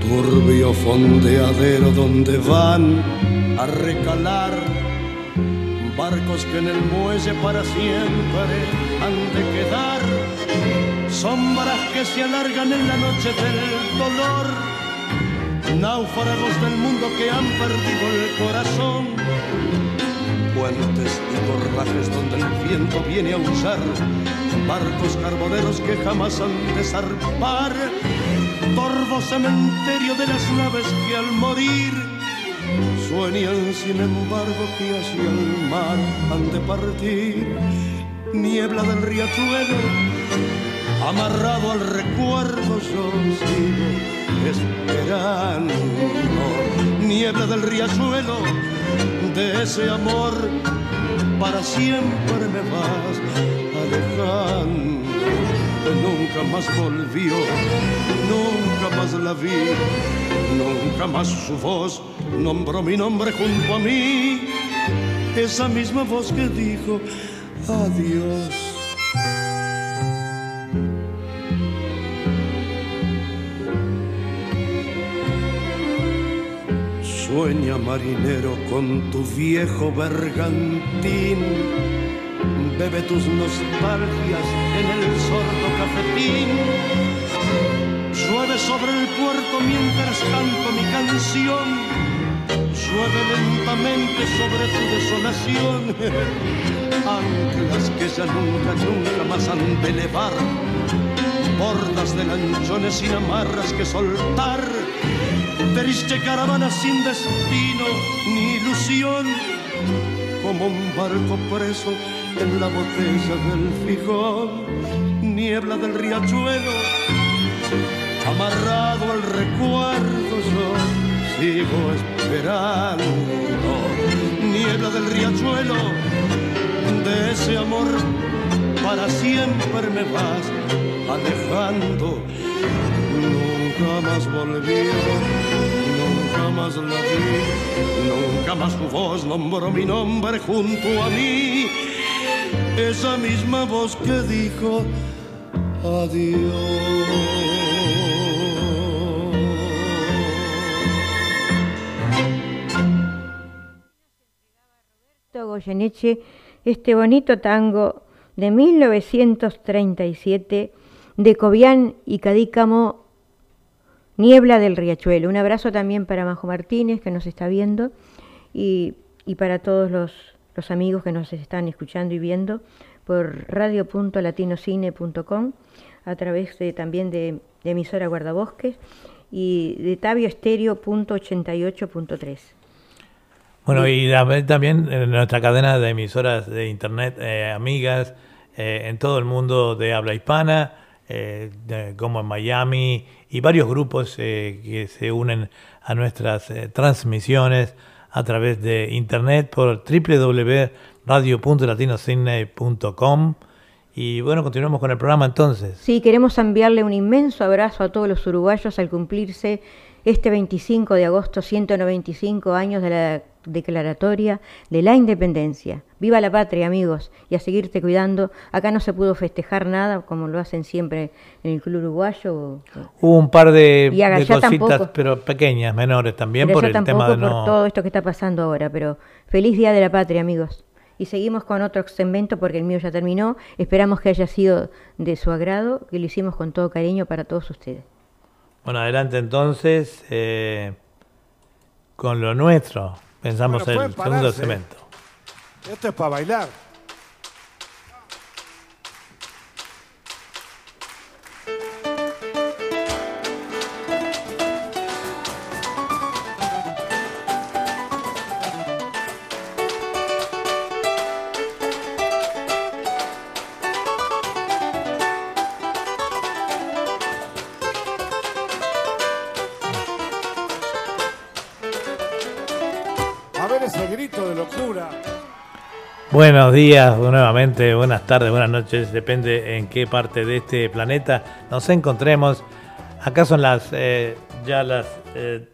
turbio fondeadero donde van a recalar barcos que en el muelle para siempre han de quedar, sombras que se alargan en la noche del dolor, náufragos del mundo que han perdido el corazón, puentes y corrajes donde el viento viene a usar, barcos carboneros que jamás han de zarpar, torvo cementerio de las naves que al morir sueñan sin embargo que hacia el mar han de partir, niebla del riachuelo, amarrado al recuerdo yo sigo esperando, niebla del riachuelo, de ese amor para siempre me vas alejando. Nunca más volvió, nunca más la vi, nunca más su voz nombró mi nombre junto a mí. Esa misma voz que dijo adiós. Sueña marinero con tu viejo bergantín, bebe tus nostalgias en el sordo cafetín. Llueve sobre el puerto mientras canto mi canción, llueve lentamente sobre tu desolación. Anclas que ya nunca, nunca más han de elevar, bordas de lanchones sin amarras que soltar triste caravana sin destino ni ilusión, como un barco preso en la botella del fijón, niebla del riachuelo, amarrado al recuerdo yo sigo esperando, niebla del riachuelo, de ese amor para siempre me vas alejando nunca más volvió, nunca más la vi, nunca más su voz nombró mi nombre junto a mí, esa misma voz que dijo adiós. Goyeneche, este bonito tango de 1937 de Cobian y Cadícamo, Niebla del Riachuelo. Un abrazo también para Majo Martínez, que nos está viendo, y, para todos los, amigos que nos están escuchando y viendo por radio.latinocine.com, a través de, también de, emisora Guardabosques y de tabioestereo.88.3. Bueno, y también en nuestra cadena de emisoras de internet, eh, amigas, eh, en todo el mundo de habla hispana, eh, como en Miami, y varios grupos eh, que se unen a nuestras eh, transmisiones a través de internet por www.radio.latinocine.com. Y bueno, continuamos con el programa entonces. Sí, queremos enviarle un inmenso abrazo a todos los uruguayos al cumplirse este 25 de agosto 195 años de la declaratoria de la independencia. Viva la patria, amigos, y a seguirte cuidando. Acá no se pudo festejar nada, como lo hacen siempre en el Club Uruguayo. Hubo un par de, de cositas, tampoco. pero pequeñas, menores también, Pero por el tampoco tema de por no... todo esto que está pasando ahora, pero feliz Día de la Patria, amigos. Y seguimos con otro segmento porque el mío ya terminó. Esperamos que haya sido de su agrado, que lo hicimos con todo cariño para todos ustedes. Bueno, adelante entonces eh, con lo nuestro. Pensamos Bueno, el segundo cemento. Esto es para bailar. Buenos días nuevamente, buenas tardes, buenas noches, depende en qué parte de este planeta nos encontremos. Acá son las eh, ya las eh,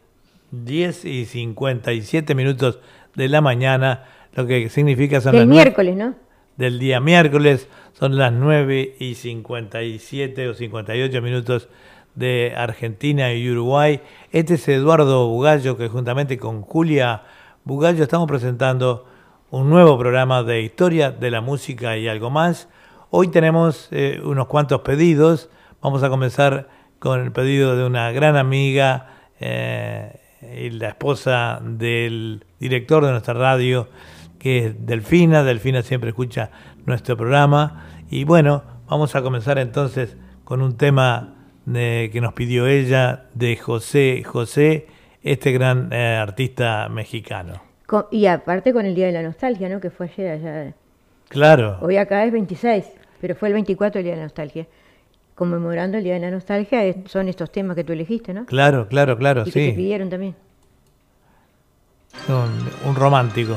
10 y 57 minutos de la mañana, lo que significa son Del las miércoles, ¿no? del día miércoles, son las 9 y 57 o 58 minutos de Argentina y Uruguay. Este es Eduardo Bugallo, que juntamente con Julia Bugallo estamos presentando un nuevo programa de historia de la música y algo más. Hoy tenemos eh, unos cuantos pedidos. Vamos a comenzar con el pedido de una gran amiga eh, y la esposa del director de nuestra radio, que es Delfina. Delfina siempre escucha nuestro programa. Y bueno, vamos a comenzar entonces con un tema de- que nos pidió ella de José José, este gran eh, artista mexicano. Y aparte con el Día de la Nostalgia, ¿no? Que fue ayer allá. Claro, Hoy acá es 26, pero fue el 24 el Día de la Nostalgia. Conmemorando el Día de la Nostalgia es- son estos temas que tú elegiste, ¿no? claro, claro, claro, y que te sí. pidieron también. Un, un romántico.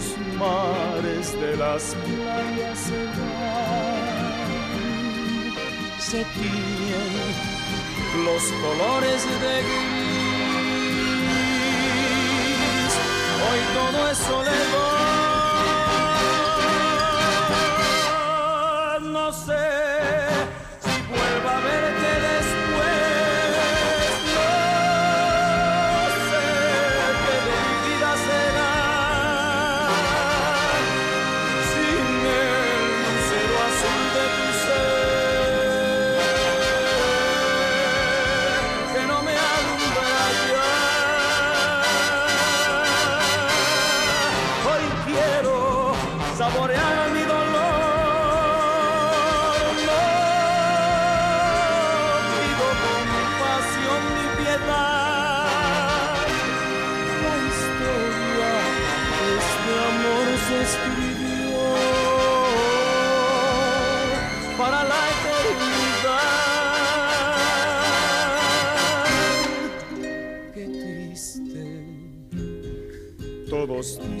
Los mares de las playas se van, se tiñen los colores de gris. Hoy todo es soledad.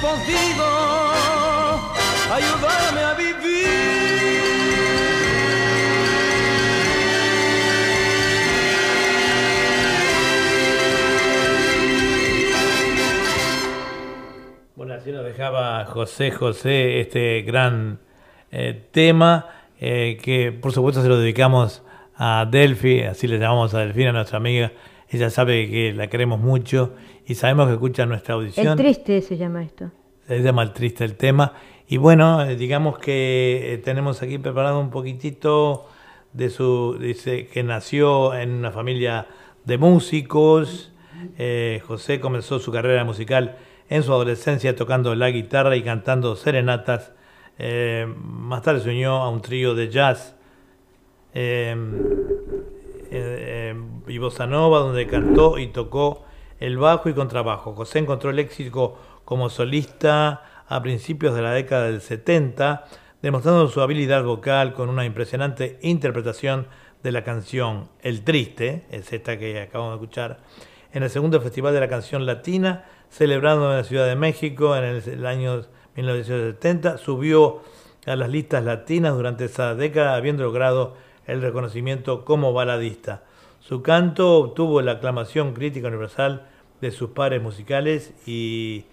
Podido ayudarme a Bueno, así nos dejaba José José este gran eh, tema eh, que por supuesto se lo dedicamos a Delphi, así le llamamos a Delfina, nuestra amiga. Ella sabe que la queremos mucho y sabemos que escucha nuestra audición. El triste se llama esto. Se llama el triste el tema. Y bueno, eh, digamos que eh, tenemos aquí preparado un poquitito de su. Dice que nació en una familia de músicos. Eh, José comenzó su carrera musical en su adolescencia tocando la guitarra y cantando serenatas. Eh, más tarde se unió a un trío de jazz eh, eh, eh, y bossa nova donde cantó y tocó el bajo y contrabajo. José encontró el éxito como solista a principios de la década del 70, demostrando su habilidad vocal con una impresionante interpretación de la canción El Triste, es esta que acabamos de escuchar, en el segundo Festival de la Canción Latina, celebrado en la Ciudad de México en el, el año 1970, subió a las listas latinas durante esa década, habiendo logrado el reconocimiento como baladista. Su canto obtuvo la aclamación crítica universal de sus pares musicales y,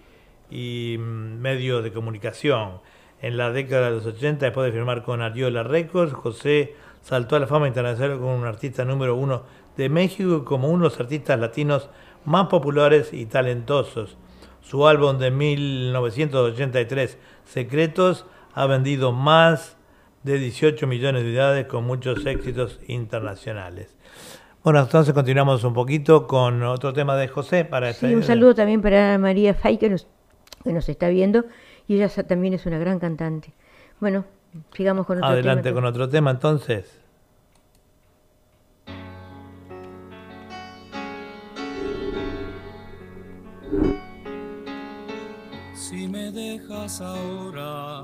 y mm, medios de comunicación. En la década de los 80, después de firmar con Ariola Records, José saltó a la fama internacional como un artista número uno de México y como uno de los artistas latinos más populares y talentosos. Su álbum de 1983, Secretos, ha vendido más de 18 millones de unidades con muchos éxitos internacionales. Bueno, entonces continuamos un poquito con otro tema de José para Sí, un saludo también para María Fay que nos, que nos está viendo y ella también es una gran cantante. Bueno, sigamos con otro Adelante tema. con otro tema entonces. Si me dejas ahora,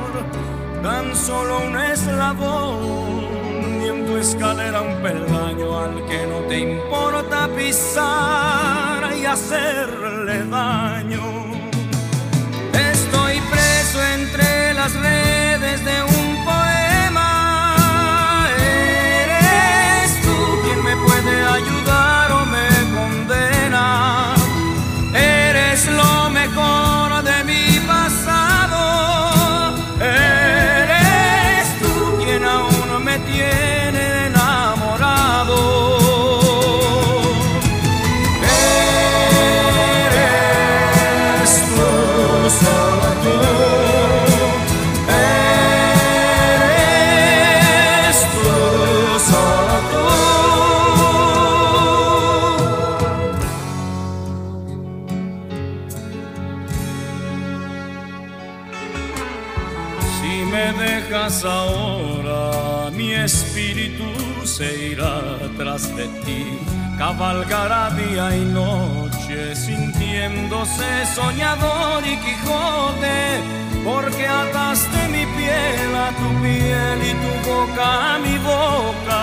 tan solo un eslabón y en tu escalera un peldaño al que no te importa pisar y hacerle daño. Estoy preso entre las redes de un cabalgará día y noche, sintiéndose soñador y Quijote, porque ataste mi piel a tu piel y tu boca a mi boca.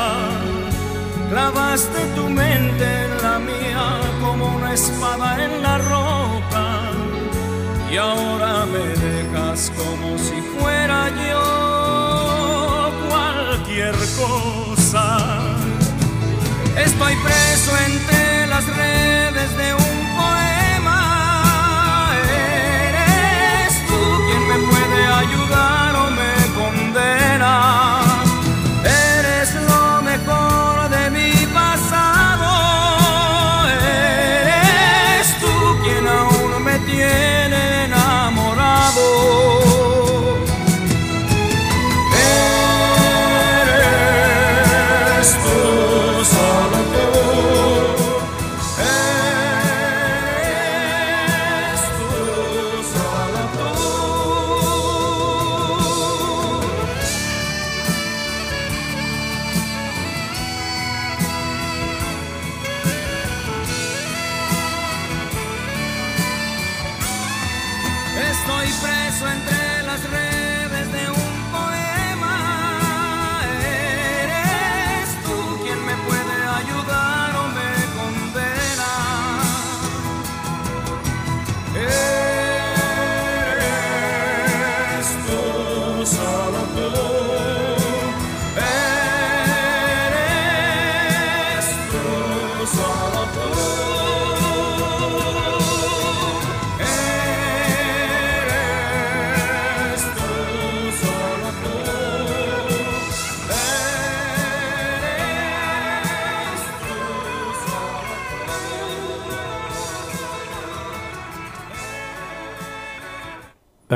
Clavaste tu mente en la mía como una espada en la roca y ahora me dejas como si fuera yo cualquier cosa. Estoy preso entre las redes de un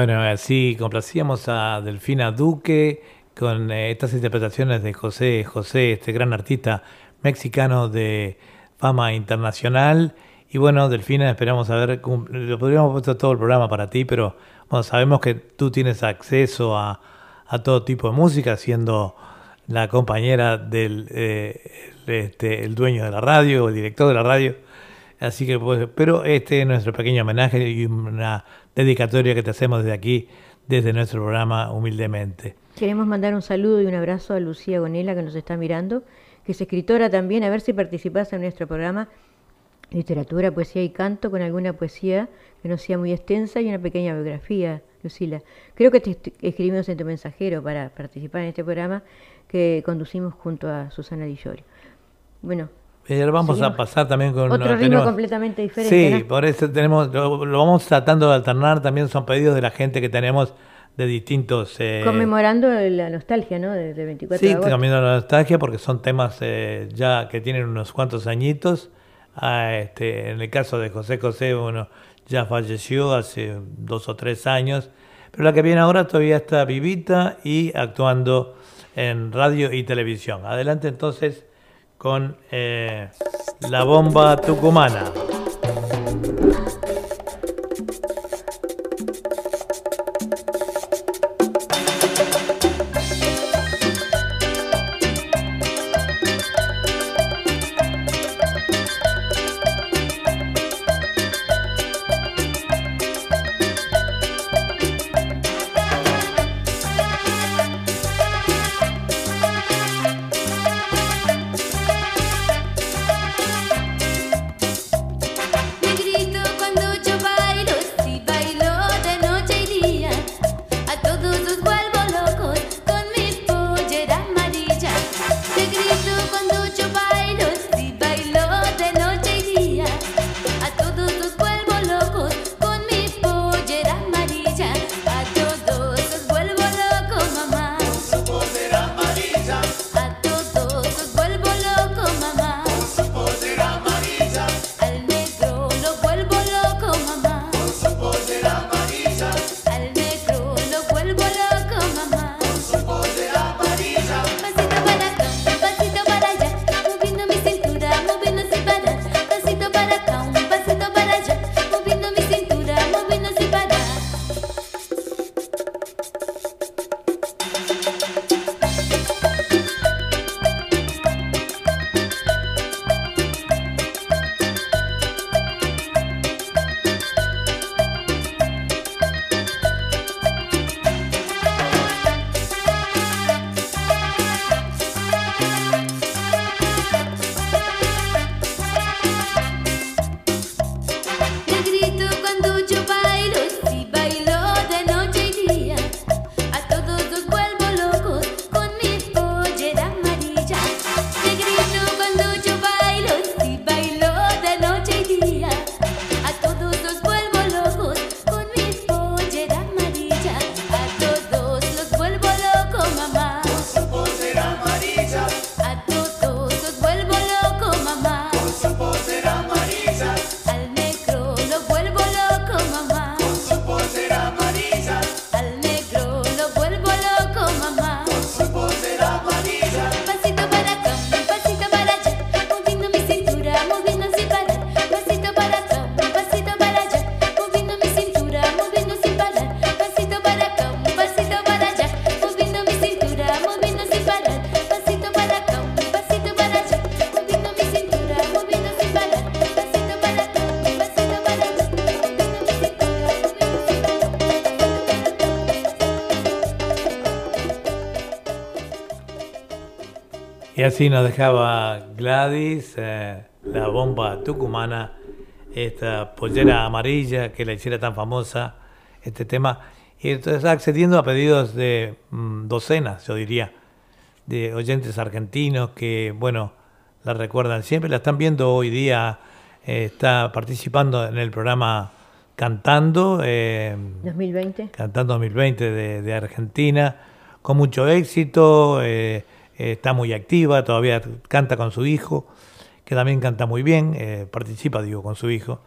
Bueno, así complacíamos a Delfina Duque con eh, estas interpretaciones de José José, este gran artista mexicano de fama internacional. Y bueno, Delfina, esperamos haber, lo podríamos haber puesto todo el programa para ti, pero bueno, sabemos que tú tienes acceso a, todo tipo de música, siendo la compañera del eh, este, el dueño de la radio, el director de la radio. Así que, pues, pero este es nuestro pequeño homenaje y una dedicatoria que te hacemos desde aquí, desde nuestro programa, humildemente. Queremos mandar un saludo y un abrazo a Lucía Gonela que nos está mirando, que es escritora también, a ver si participas en nuestro programa Literatura, Poesía y Canto, con alguna poesía que no sea muy extensa y una pequeña biografía, Lucila. Creo que te escribimos en tu mensajero para participar en este programa que conducimos junto a Susana Di Llorio. Bueno, Ahora vamos Seguimos. a pasar también con... Otro ritmo tenemos- completamente diferente, Sí, ¿no? por eso tenemos, lo, lo vamos tratando de alternar, también son pedidos de la gente que tenemos de distintos... eh, conmemorando la nostalgia, ¿no? De, de 24 Sí, de agosto. cambiando la nostalgia porque son temas eh, ya que tienen unos cuantos añitos. Ah, este, en el caso de José José, bueno, ya falleció hace dos o tres años, pero la que viene ahora todavía está vivita y actuando en radio y televisión. Adelante entonces con eh, la bomba tucumana. Y así nos dejaba Gladys, eh, la bomba tucumana, esta pollera amarilla que la hiciera tan famosa, este tema. Y entonces accediendo a pedidos de mm, docenas, yo diría, de oyentes argentinos que, bueno, la recuerdan siempre, la están viendo hoy día, eh, está participando en el programa Cantando. eh, 2020. Cantando 2020 de, de Argentina, con mucho éxito, eh, eh, está muy activa, todavía canta con su hijo, que también canta muy bien, eh, participa, digo, con su hijo.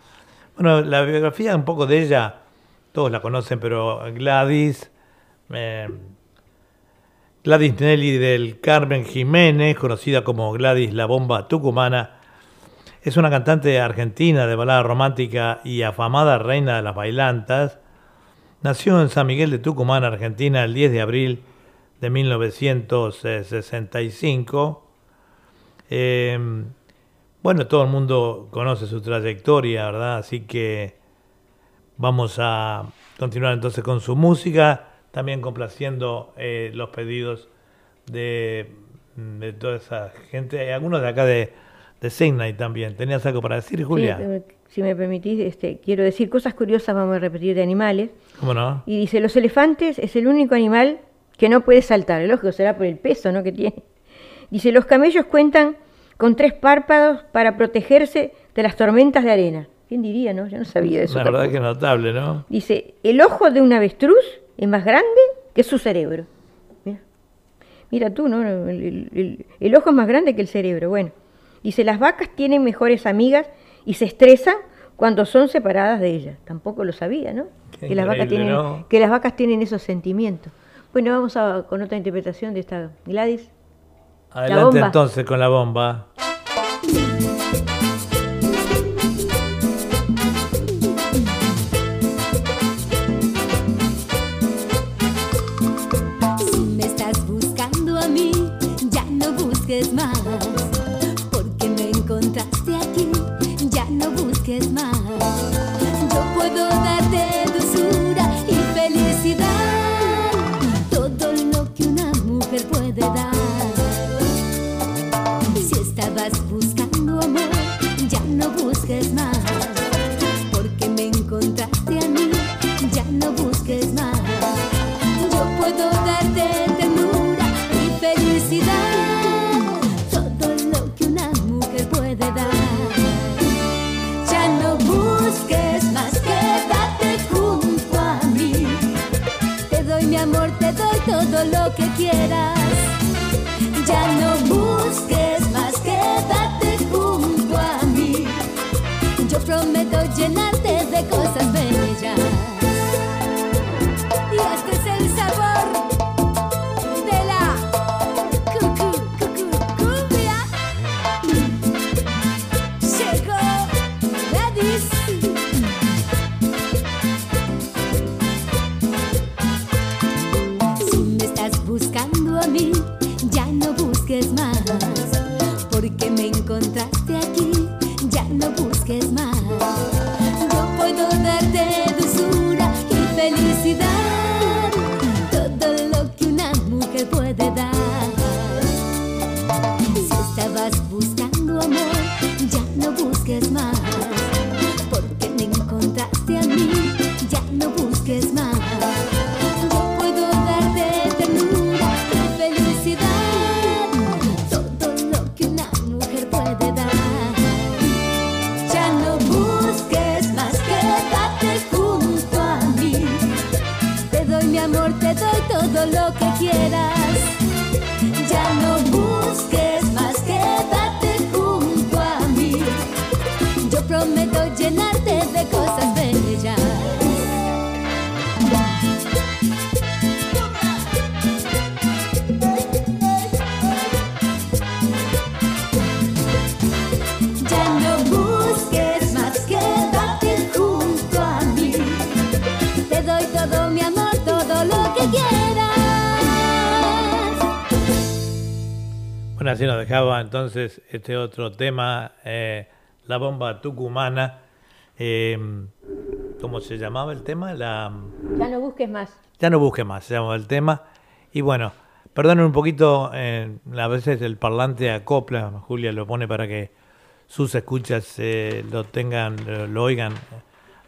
Bueno, la biografía un poco de ella, todos la conocen, pero Gladys, eh, Gladys Nelly del Carmen Jiménez, conocida como Gladys la Bomba Tucumana, es una cantante argentina de balada romántica y afamada reina de las bailantas. Nació en San Miguel de Tucumán, Argentina, el 10 de abril de 1965. Eh, bueno, todo el mundo conoce su trayectoria, ¿verdad? Así que vamos a continuar entonces con su música, también complaciendo eh, los pedidos de, de toda esa gente, algunos de acá de, de Signay también. ¿Tenías algo para decir, Julia? Sí, eh, si me permitís, este, quiero decir cosas curiosas, vamos a repetir, de animales. ¿Cómo no? Y dice, los elefantes es el único animal que no puede saltar. El ojo será por el peso ¿no? que tiene. Dice, los camellos cuentan con tres párpados para protegerse de las tormentas de arena. ¿Quién diría, no? Yo no sabía eso. La verdad tampoco. que notable, ¿no? Dice, el ojo de un avestruz es más grande que su cerebro. Mira, Mira tú, ¿no? El, el- el- el ojo es más grande que el cerebro. Bueno, dice, las vacas tienen mejores amigas y se estresan cuando son separadas de ellas. Tampoco lo sabía, ¿no? Que las, vacas tienen, ¿no? que las vacas tienen esos sentimientos. Bueno, vamos a, con otra interpretación de esta Gladys. Adelante entonces con la bomba. Todo lo que quieras. Que Bueno, así nos dejaba entonces este otro tema, eh, la bomba tucumana. Eh, ¿Cómo se llamaba el tema? La, Ya no busques más. ya no busque más, se llamaba el tema. Y bueno, Perdonen un poquito, eh, a veces el parlante acopla, Julia lo pone para que sus escuchas eh, lo tengan, lo, lo oigan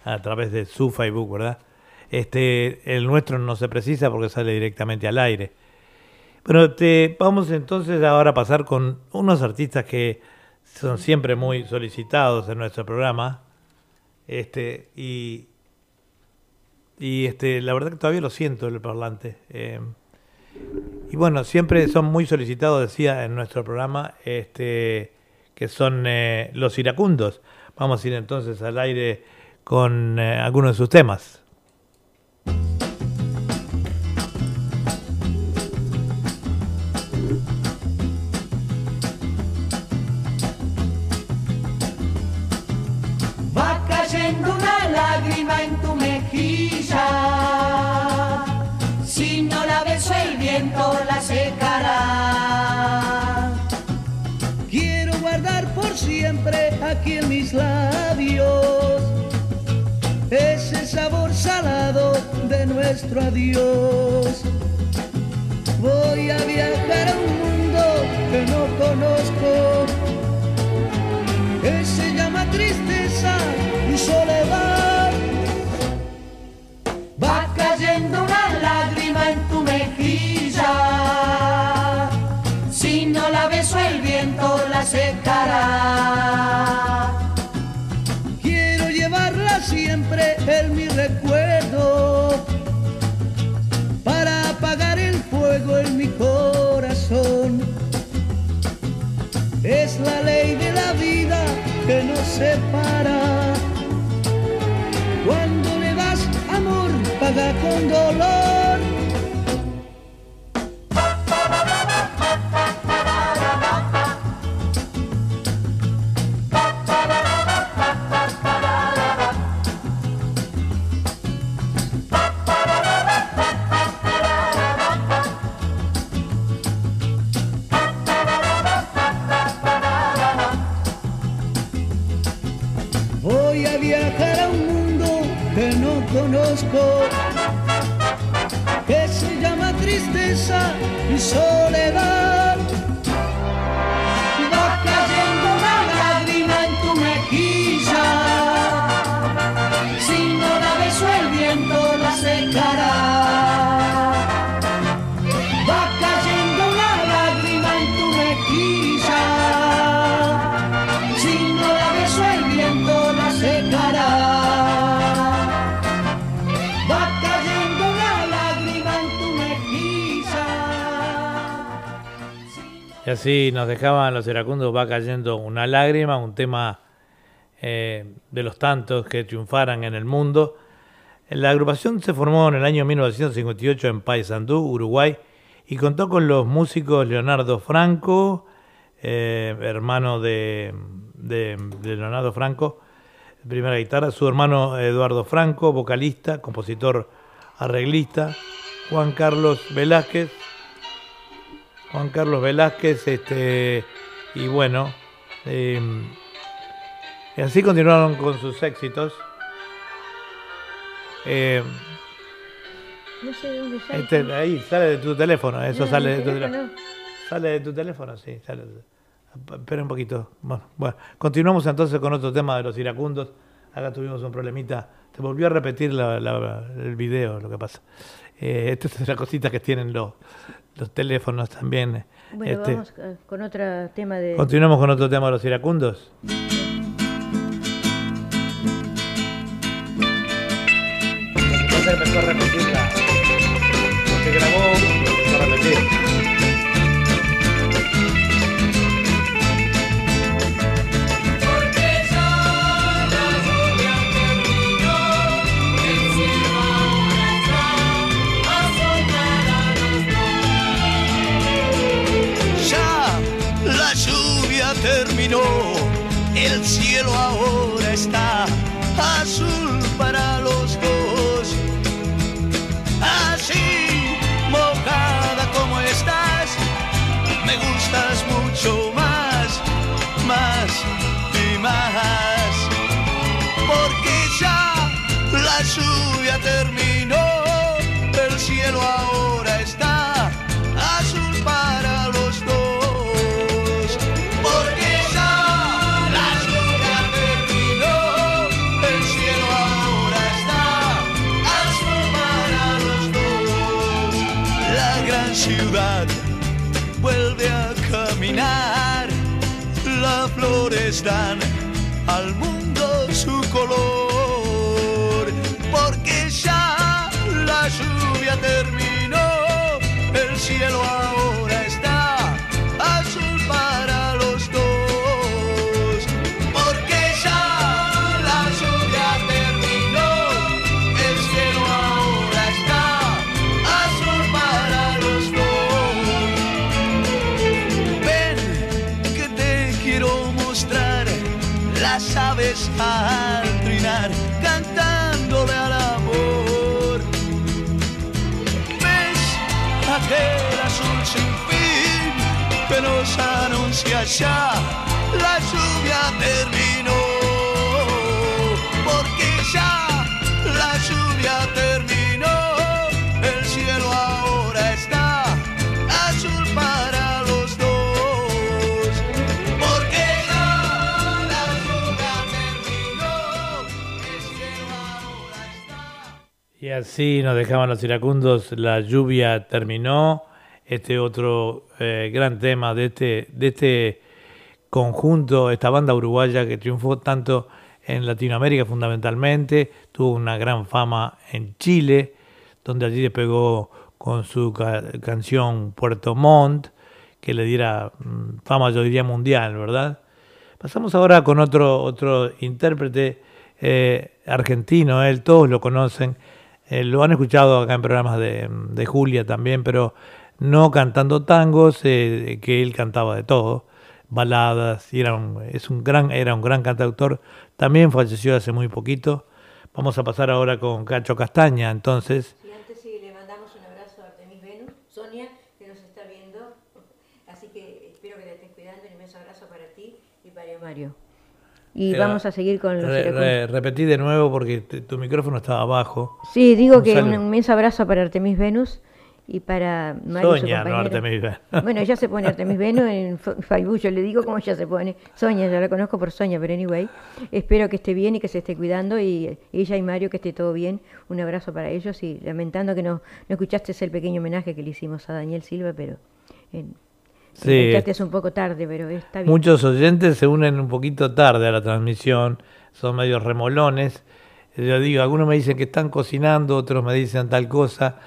a través de su Facebook, ¿verdad? Este, el nuestro no se precisa porque sale directamente al aire. Bueno, te, vamos entonces ahora a pasar con unos artistas que son siempre muy solicitados en nuestro programa. Este, y, y este, la verdad que todavía lo siento el parlante. Eh, y bueno, siempre son muy solicitados, decía en nuestro programa, este, que son eh, los iracundos. Vamos a ir entonces al aire con eh, algunos de sus temas. En tu mejilla. Si no la beso el viento la secará. Quiero guardar por siempre aquí en mis labios ese sabor salado de nuestro adiós. Voy a viajar a un mundo que no conozco, que se llama tristeza y soledad. Va cayendo una lágrima en tu mejilla. Si no la beso el viento la secará. Quiero llevarla siempre en mi recuerdo para apagar el fuego en mi corazón. Es la ley de la vida que nos separa. Amor, paga con dolor. Conozco, que se llama tristeza y soledad. Y así nos dejaban los iracundos, va cayendo una lágrima, un tema eh, de los tantos que triunfaran en el mundo. La agrupación se formó en el año 1958 en Paysandú, Uruguay, y contó con los músicos Leonardo Franco, eh, hermano de, de- de Leonardo Franco, primera guitarra, su hermano Eduardo Franco, vocalista, compositor, arreglista, Juan Carlos Velázquez, Juan Carlos Velázquez, este, y bueno, eh, y así continuaron con sus éxitos. Eh, No sé de dónde sale. este, ahí sale de tu teléfono, eso No, sale de tu teléfono. Sale de tu teléfono, sí, sale. Espera un poquito. Bueno, bueno, continuamos entonces con otro tema de los iracundos. Acá tuvimos un problemita. Se volvió a repetir la- la- el video, lo que pasa. Eh, esta es la cosita que tienen los, los teléfonos también. Bueno, Este, vamos eh, con otro tema de... Continuamos con otro tema de los iracundos. Entonces empezó a repetirla. Lo que grabó, lo empezó a repetir. Dan al mundo anuncia ya? La lluvia terminó, porque ya la lluvia terminó, el cielo ahora está azul para los dos, porque ya la lluvia terminó, el cielo ahora está. Y así nos dejaban los iracundos, la lluvia terminó. Este otro eh, gran tema de este, de este conjunto, esta banda uruguaya que triunfó tanto en Latinoamérica fundamentalmente, tuvo una gran fama en Chile, donde allí despegó con su ca- canción Puerto Montt, que le diera mm, fama, yo diría, mundial, ¿verdad? Pasamos ahora con otro, otro intérprete eh, argentino, él, todos lo conocen, eh, lo han escuchado acá en programas de, de Julia también, pero no cantando tangos, eh, que él cantaba de todo, baladas, y era un, es un gran, era un gran cantautor, también falleció hace muy poquito. Vamos a pasar ahora con Cacho Castaña, entonces. Y antes sí, le mandamos un abrazo a Artemis Venus, Sonia, que nos está viendo. Así que espero que te estés cuidando. Un inmenso abrazo para ti y para Mario. Y Era- vamos a seguir con los Re- repetí de nuevo porque te- tu micrófono estaba abajo. Sí, digo Un que un saludo. inmenso abrazo para Artemis Venus y para Mario, Soña, no. Artemis. Bueno, ella se pone Artemis Venus en Facebook, yo le digo cómo ella se pone. Soña, yo la conozco por Soña, pero anyway. Espero que esté bien y que se esté cuidando y ella y Mario que esté todo bien. Un abrazo para ellos y lamentando que no, no escuchaste el pequeño homenaje que le hicimos a Daniel Silva, pero eh, Sí. escuchaste un poco tarde, pero está bien. Muchos oyentes se unen un poquito tarde a la transmisión, son medios remolones. Yo digo, algunos me dicen que están cocinando, otros me dicen tal cosa.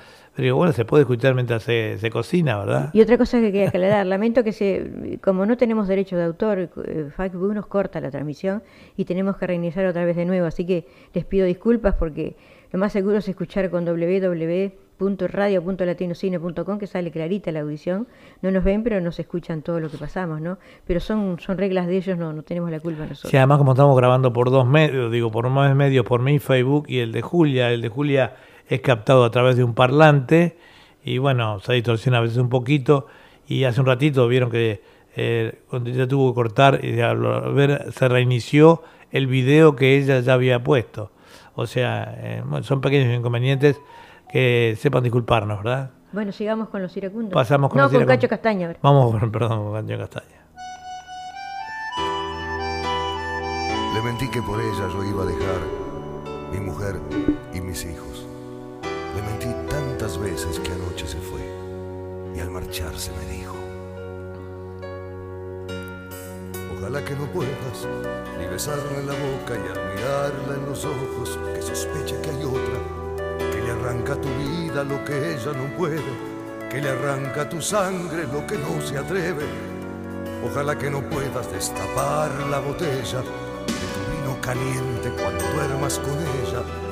Pero digo, bueno, se puede escuchar mientras se, se cocina, ¿verdad? Y otra cosa que quería aclarar, lamento que se, como no tenemos derecho de autor, eh, Facebook nos corta la transmisión y tenemos que reiniciar otra vez de nuevo, así que les pido disculpas porque lo más seguro es escuchar con www.radio.latinocine.com que sale clarita la audición. No nos ven, pero nos escuchan todo lo que pasamos, ¿no? Pero son, son reglas de ellos, no, no tenemos la culpa nosotros. Sí, además como estamos grabando por dos medios, digo, por más medios, por mi Facebook y el de Julia, el de Julia es captado a través de un parlante y bueno, se distorsiona a veces un poquito y hace un ratito vieron que eh, cuando ella tuvo que cortar y al ver se reinició el video que ella ya había puesto. O sea, eh, bueno, son pequeños inconvenientes que sepan disculparnos, ¿verdad? Bueno, sigamos con los iracundos. Pasamos con no, los con. Cacho Castaña. ahora. Vamos, perdón, con Cancho Castaña. Le mentí que por ella yo iba a dejar mi mujer y mis hijos. Tantas veces que anoche se fue y al marcharse me dijo. Ojalá que no puedas ni besarla en la boca y al mirarla en los ojos que sospeche que hay otra, que le arranca tu vida lo que ella no puede, que le arranca tu sangre lo que no se atreve. Ojalá que no puedas destapar la botella de tu vino caliente cuando duermas con ella.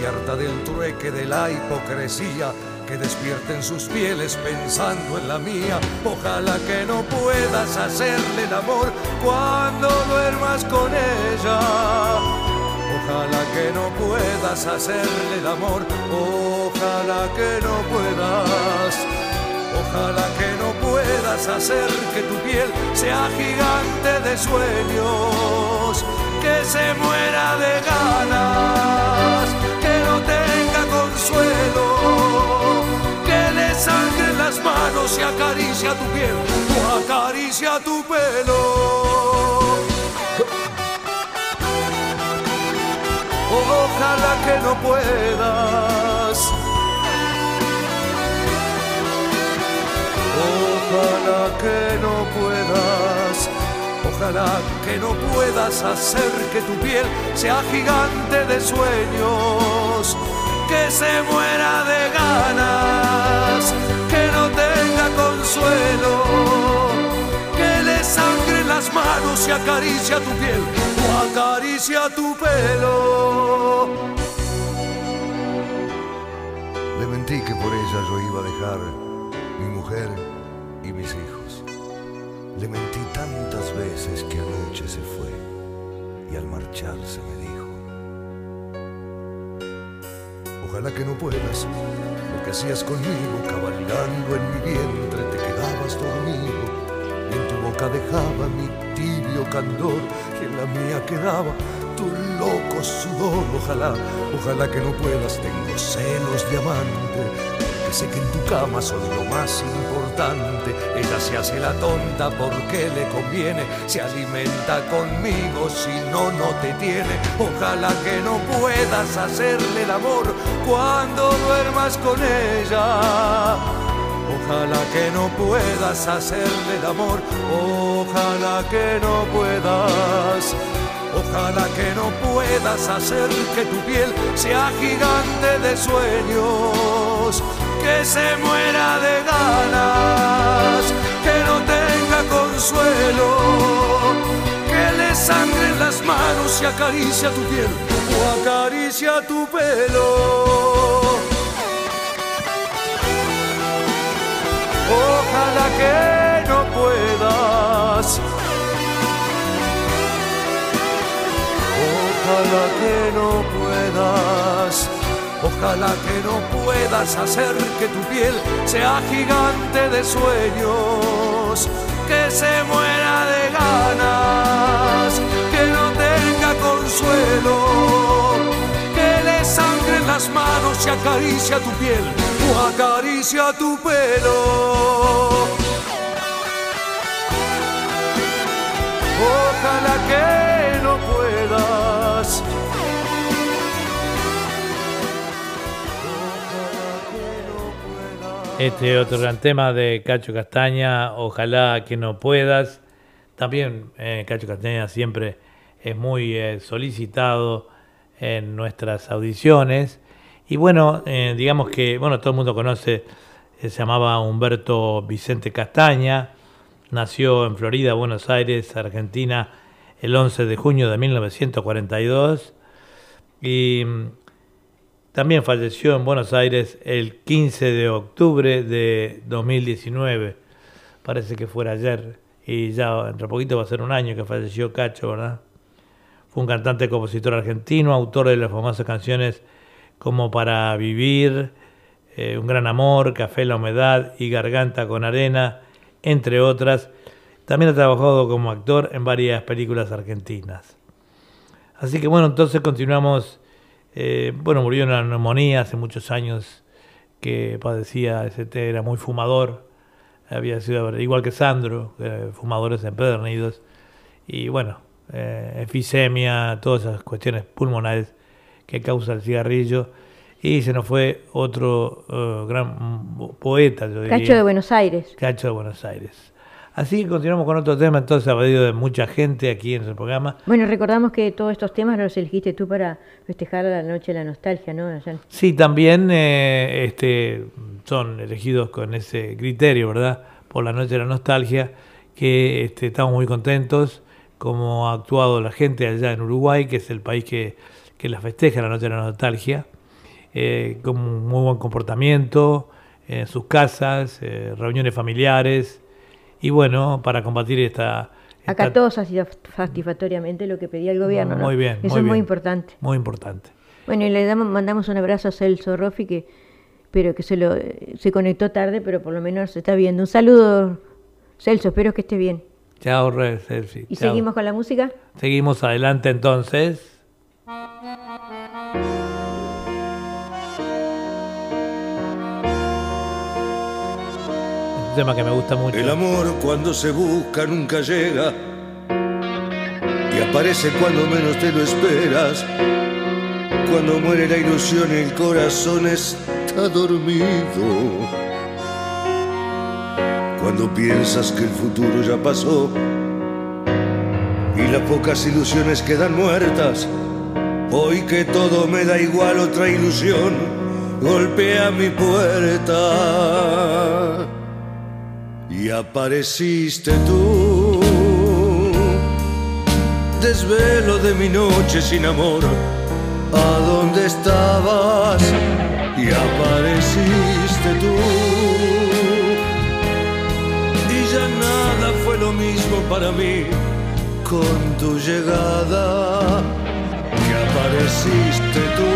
Estoy harta del trueque, de la hipocresía que despierten sus pieles pensando en la mía. Ojalá que no puedas hacerle el amor cuando duermas con ella. Ojalá que no puedas hacerle el amor, ojalá que no puedas. Ojalá que no puedas hacer que tu piel sea gigante de sueños, que se muera de ganas, que le sangren las manos y acaricia tu piel o acaricia tu pelo. Ojalá que no puedas. Ojalá que no puedas Ojalá que no puedas hacer que tu piel sea gigante de sueños, que se muera de ganas, que no tenga consuelo, que le sangre las manos y acaricia tu piel o acaricia tu pelo. Le mentí que por ella yo iba a dejar mi mujer y mis hijos. Le mentí tantas veces que anoche se fue y al marcharse me dijo, ojalá que no puedas, lo que hacías conmigo, cabalgando en mi vientre, te quedabas dormido y en tu boca dejaba mi tibio candor y en la mía quedaba tu loco sudor, ojalá, ojalá que no puedas, tengo celos de amante, sé que en tu cama son lo más importante. Ella se hace la tonta porque le conviene, se alimenta conmigo, si no, no te tiene. Ojalá que no puedas hacerle el amor cuando duermas con ella. Ojalá que no puedas hacerle el amor, ojalá que no puedas. Ojalá que no puedas hacer que tu piel sea gigante de sueños, que se muera de ganas, que no tenga consuelo, que le sangren las manos y acaricia tu piel o acaricia tu pelo. Ojalá que no puedas Ojalá que no puedas, ojalá que no puedas hacer que tu piel sea gigante de sueños, que se muera de ganas, que no tenga consuelo, que le sangren las manos y acaricia tu piel o acaricia tu pelo. Ojalá que Este otro gran tema de Cacho Castaña, ojalá que no puedas. También eh, Cacho Castaña siempre es muy eh, solicitado en nuestras audiciones. Y bueno, eh, digamos que, bueno, todo el mundo conoce, se llamaba Humberto Vicente Castaña, nació en Florida, Buenos Aires, Argentina, el 11 de junio de 1942 y también falleció en Buenos Aires el 15 de octubre de 2019. Parece que fuera ayer y ya entre poquito va a ser un año que falleció Cacho, ¿verdad? Fue un cantante compositor argentino, autor de las famosas canciones como Para Vivir, eh, Un Gran Amor, Café la Humedad y Garganta con Arena, entre otras. También ha trabajado como actor en varias películas argentinas. Así que bueno, entonces continuamos. Eh, bueno, murió en una neumonía hace muchos años que padecía, ese té, era muy fumador. Había sido igual que Sandro, eh, fumadores empedernidos. Y bueno, eh, efisemia, todas esas cuestiones pulmonares que causa el cigarrillo. Y se nos fue otro eh, gran mm, poeta, yo diría. Cacho de Buenos Aires. Cacho de Buenos Aires. Así que continuamos con otro tema, entonces a pedido de mucha gente aquí en el programa. Bueno, recordamos que todos estos temas los elegiste tú para festejar la noche de la nostalgia, ¿no? Sí, también eh, este, son elegidos con ese criterio, ¿verdad? Por la noche de la nostalgia, que este, estamos muy contentos como ha actuado la gente allá en Uruguay, que es el país que, que la festeja la noche de la nostalgia, eh, con un muy buen comportamiento en sus casas, eh, reuniones familiares, y bueno, para combatir esta... Acá esta- satisfa- satisfactoriamente lo que pedía el gobierno. ¿no? Muy bien, Eso muy es muy importante. Muy importante. Bueno, y le damos, mandamos un abrazo a Celso Roffi, que, pero que se, lo, se conectó tarde, pero por lo menos se está viendo. Un saludo, Celso, espero que esté bien. Chao, Re, Celsi, ¿Y chao. seguimos con la música? Seguimos adelante entonces. Tema que me gusta mucho. El amor cuando se busca nunca llega y aparece cuando menos te lo esperas. Cuando muere la ilusión el corazón está dormido. Cuando piensas que el futuro ya pasó y las pocas ilusiones quedan muertas. Hoy que todo me da igual, otra ilusión golpea mi puerta. Y apareciste tú, desvelo de mi noche sin amor. ¿A dónde estabas? Y apareciste tú. Y ya nada fue lo mismo para mí con tu llegada que apareciste tú,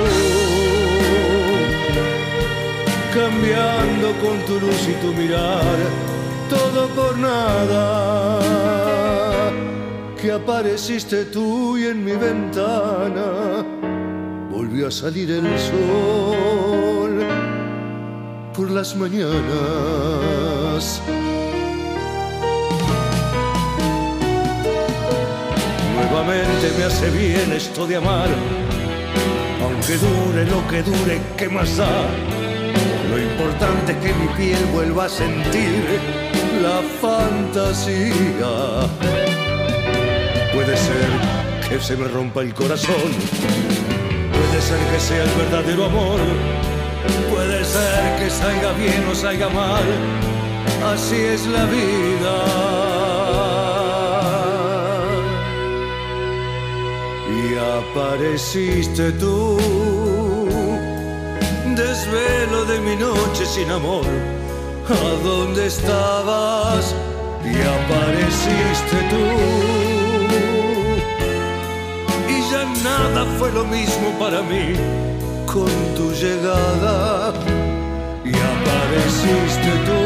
cambiando con tu luz y tu mirar, todo por nada, que apareciste tú y en mi ventana volvió a salir el sol por las mañanas. Nuevamente me hace bien esto de amar, aunque dure lo que dure, ¿qué más da? Lo importante es que mi piel vuelva a sentir la fantasía. Puede ser que se me rompa el corazón, puede ser que sea el verdadero amor, puede ser que salga bien o salga mal, así es la vida. y apareciste tú, desvelo de mi noche sin amor. ¿A dónde estabas? Y apareciste tú. Y ya nada fue lo mismo para mí con tu llegada. Y apareciste tú,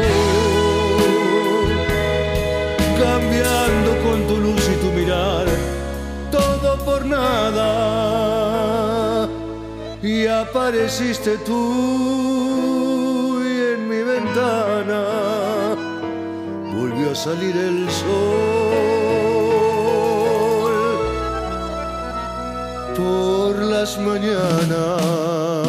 cambiando con tu luz y tu mirar todo por nada. Y apareciste tú a salir el sol por las mañanas.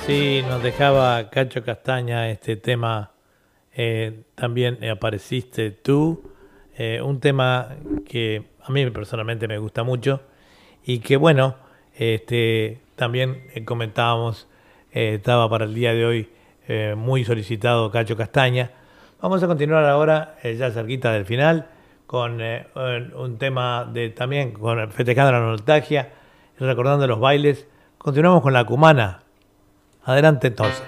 Y así nos dejaba Cacho Castaña este tema, eh, también eh, apareciste tú, eh, un tema que a mí personalmente me gusta mucho y que bueno, este, también comentábamos, estaba para el día de hoy muy solicitado Cacho Castaña. Vamos a continuar ahora, ya cerquita del final, con un tema de también con festejando la nostalgia, recordando los bailes. Continuamos con la cumana. Adelante entonces.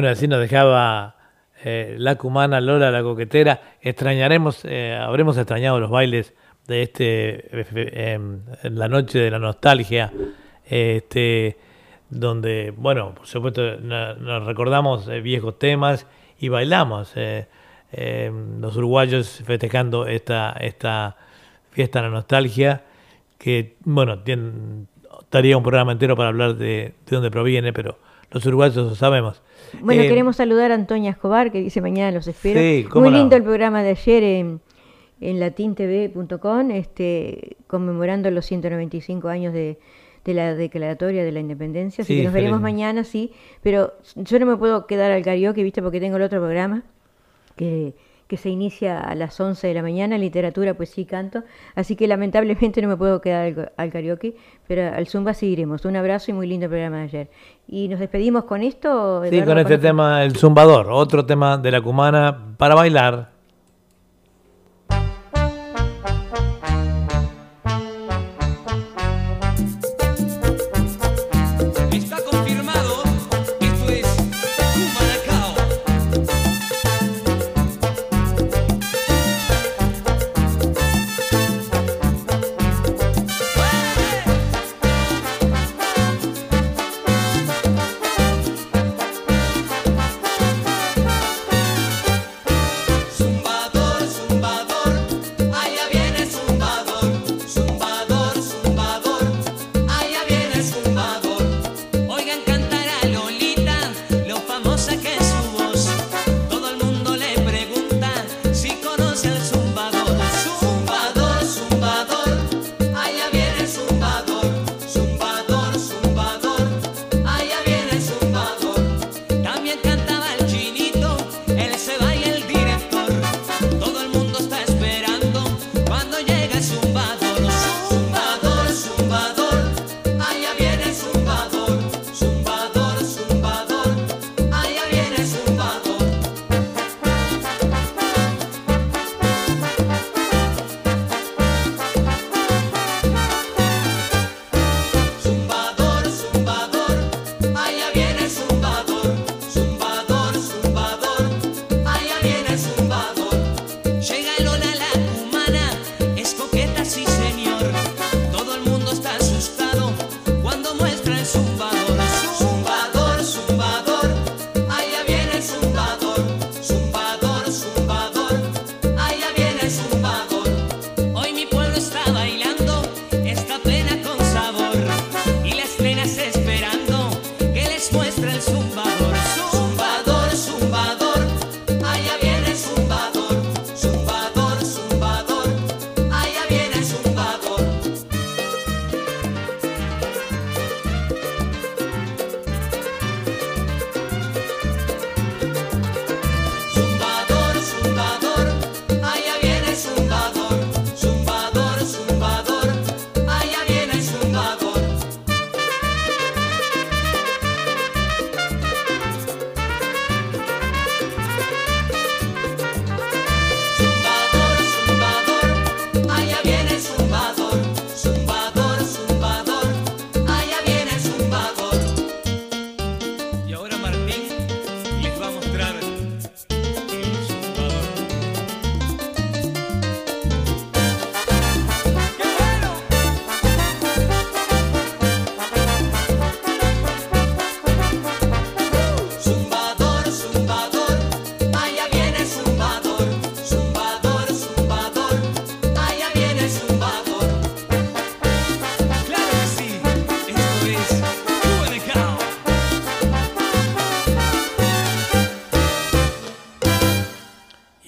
Bueno, así nos dejaba eh, la cumana Lola, la coquetera. Extrañaremos, eh, habremos extrañado los bailes de este, em, en la noche de la nostalgia, este, donde, bueno, por supuesto, no- nos recordamos eh, viejos temas y bailamos. eh, em, los uruguayos festejando esta, esta fiesta de la nostalgia, que, bueno, tien- estaría un programa entero para hablar de, de dónde proviene, pero los uruguayos lo sabemos. Bueno, Eh, queremos saludar a Antonia Escobar, que dice mañana los espero. Sí, cómo Muy no. lindo el programa de ayer en, en latintv.com, este, conmemorando los 195 años de, de la declaratoria de la independencia. Así Sí, que nos veremos feliz. mañana, sí. Pero yo no me puedo quedar al karaoke, ¿viste? Porque tengo el otro programa que, que se inicia a las 11 de la mañana, literatura, poesía y canto. Así que lamentablemente no me puedo quedar al, al karaoke, pero al Zumba sí iremos. Un abrazo y muy lindo programa de ayer. Y nos despedimos con esto. Sí, con este tema, el zumbador, otro tema de la cumana para bailar.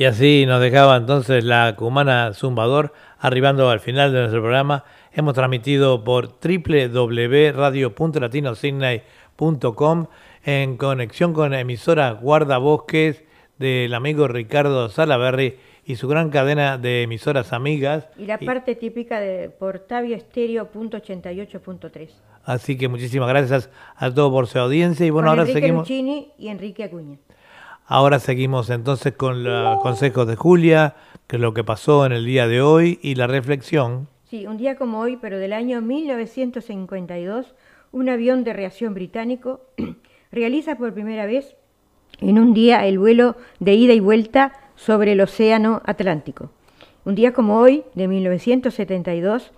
Y así nos dejaba entonces la cumana Zumbador arribando al final de nuestro programa. Hemos transmitido por www.radio.latinosignay.com en conexión con emisora Guardabosques del amigo Ricardo Salaberry y su gran cadena de emisoras amigas. Y la parte típica de Portavio Estéreo.88.3. Así que muchísimas gracias a todos por su audiencia y bueno, Con ahora Enrique seguimos. Luchini y Enrique Acuña. Ahora seguimos entonces con los consejos de Julia, que es lo que pasó en el día de hoy y la reflexión. Sí, un día como hoy, pero del año 1952, un avión de reacción británico realiza por primera vez en un día el vuelo de ida y vuelta sobre el Océano Atlántico. Un día como hoy, de 1972,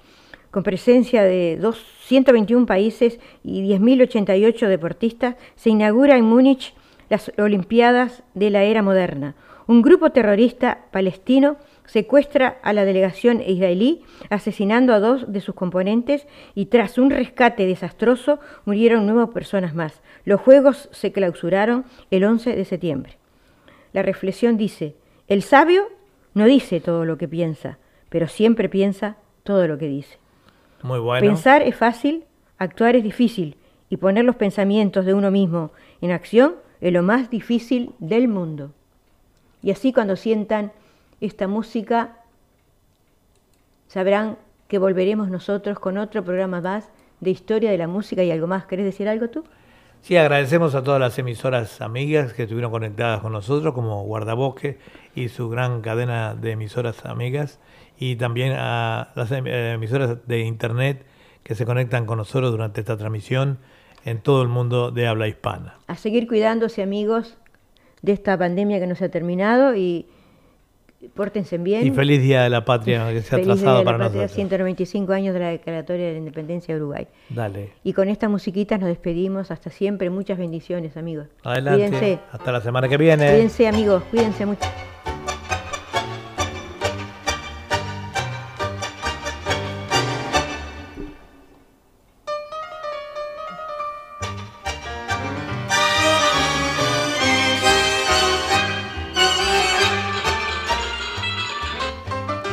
con presencia de dos- 121 países y 10.088 deportistas, se inaugura en Múnich las Olimpiadas de la era moderna. Un grupo terrorista palestino secuestra a la delegación israelí, asesinando a dos de sus componentes y tras un rescate desastroso murieron nueve personas más. Los Juegos se clausuraron el 11 de septiembre. La reflexión dice, el sabio no dice todo lo que piensa, pero siempre piensa todo lo que dice. Muy bueno. Pensar es fácil, actuar es difícil, y poner los pensamientos de uno mismo en acción es lo más difícil del mundo. Y así cuando sientan esta música, sabrán que volveremos nosotros con otro programa más de historia de la música y algo más. ¿Querés decir algo tú? Sí, agradecemos a todas las emisoras amigas que estuvieron conectadas con nosotros, como Guardabosque y su gran cadena de emisoras amigas, y también a las em- eh, emisoras de internet que se conectan con nosotros durante esta transmisión en todo el mundo de habla hispana. A seguir cuidándose, amigos, de esta pandemia que no se ha terminado y pórtense bien. Y feliz Día de la Patria que se ha Feliz Día trazado de la para Patria, nosotros. 195 años de la declaratoria de la independencia de Uruguay. Dale. Y con estas musiquitas nos despedimos. Hasta siempre. Muchas bendiciones, amigos. Adelante. Cuídense. Hasta la semana que viene. Cuídense, amigos. Cuídense mucho.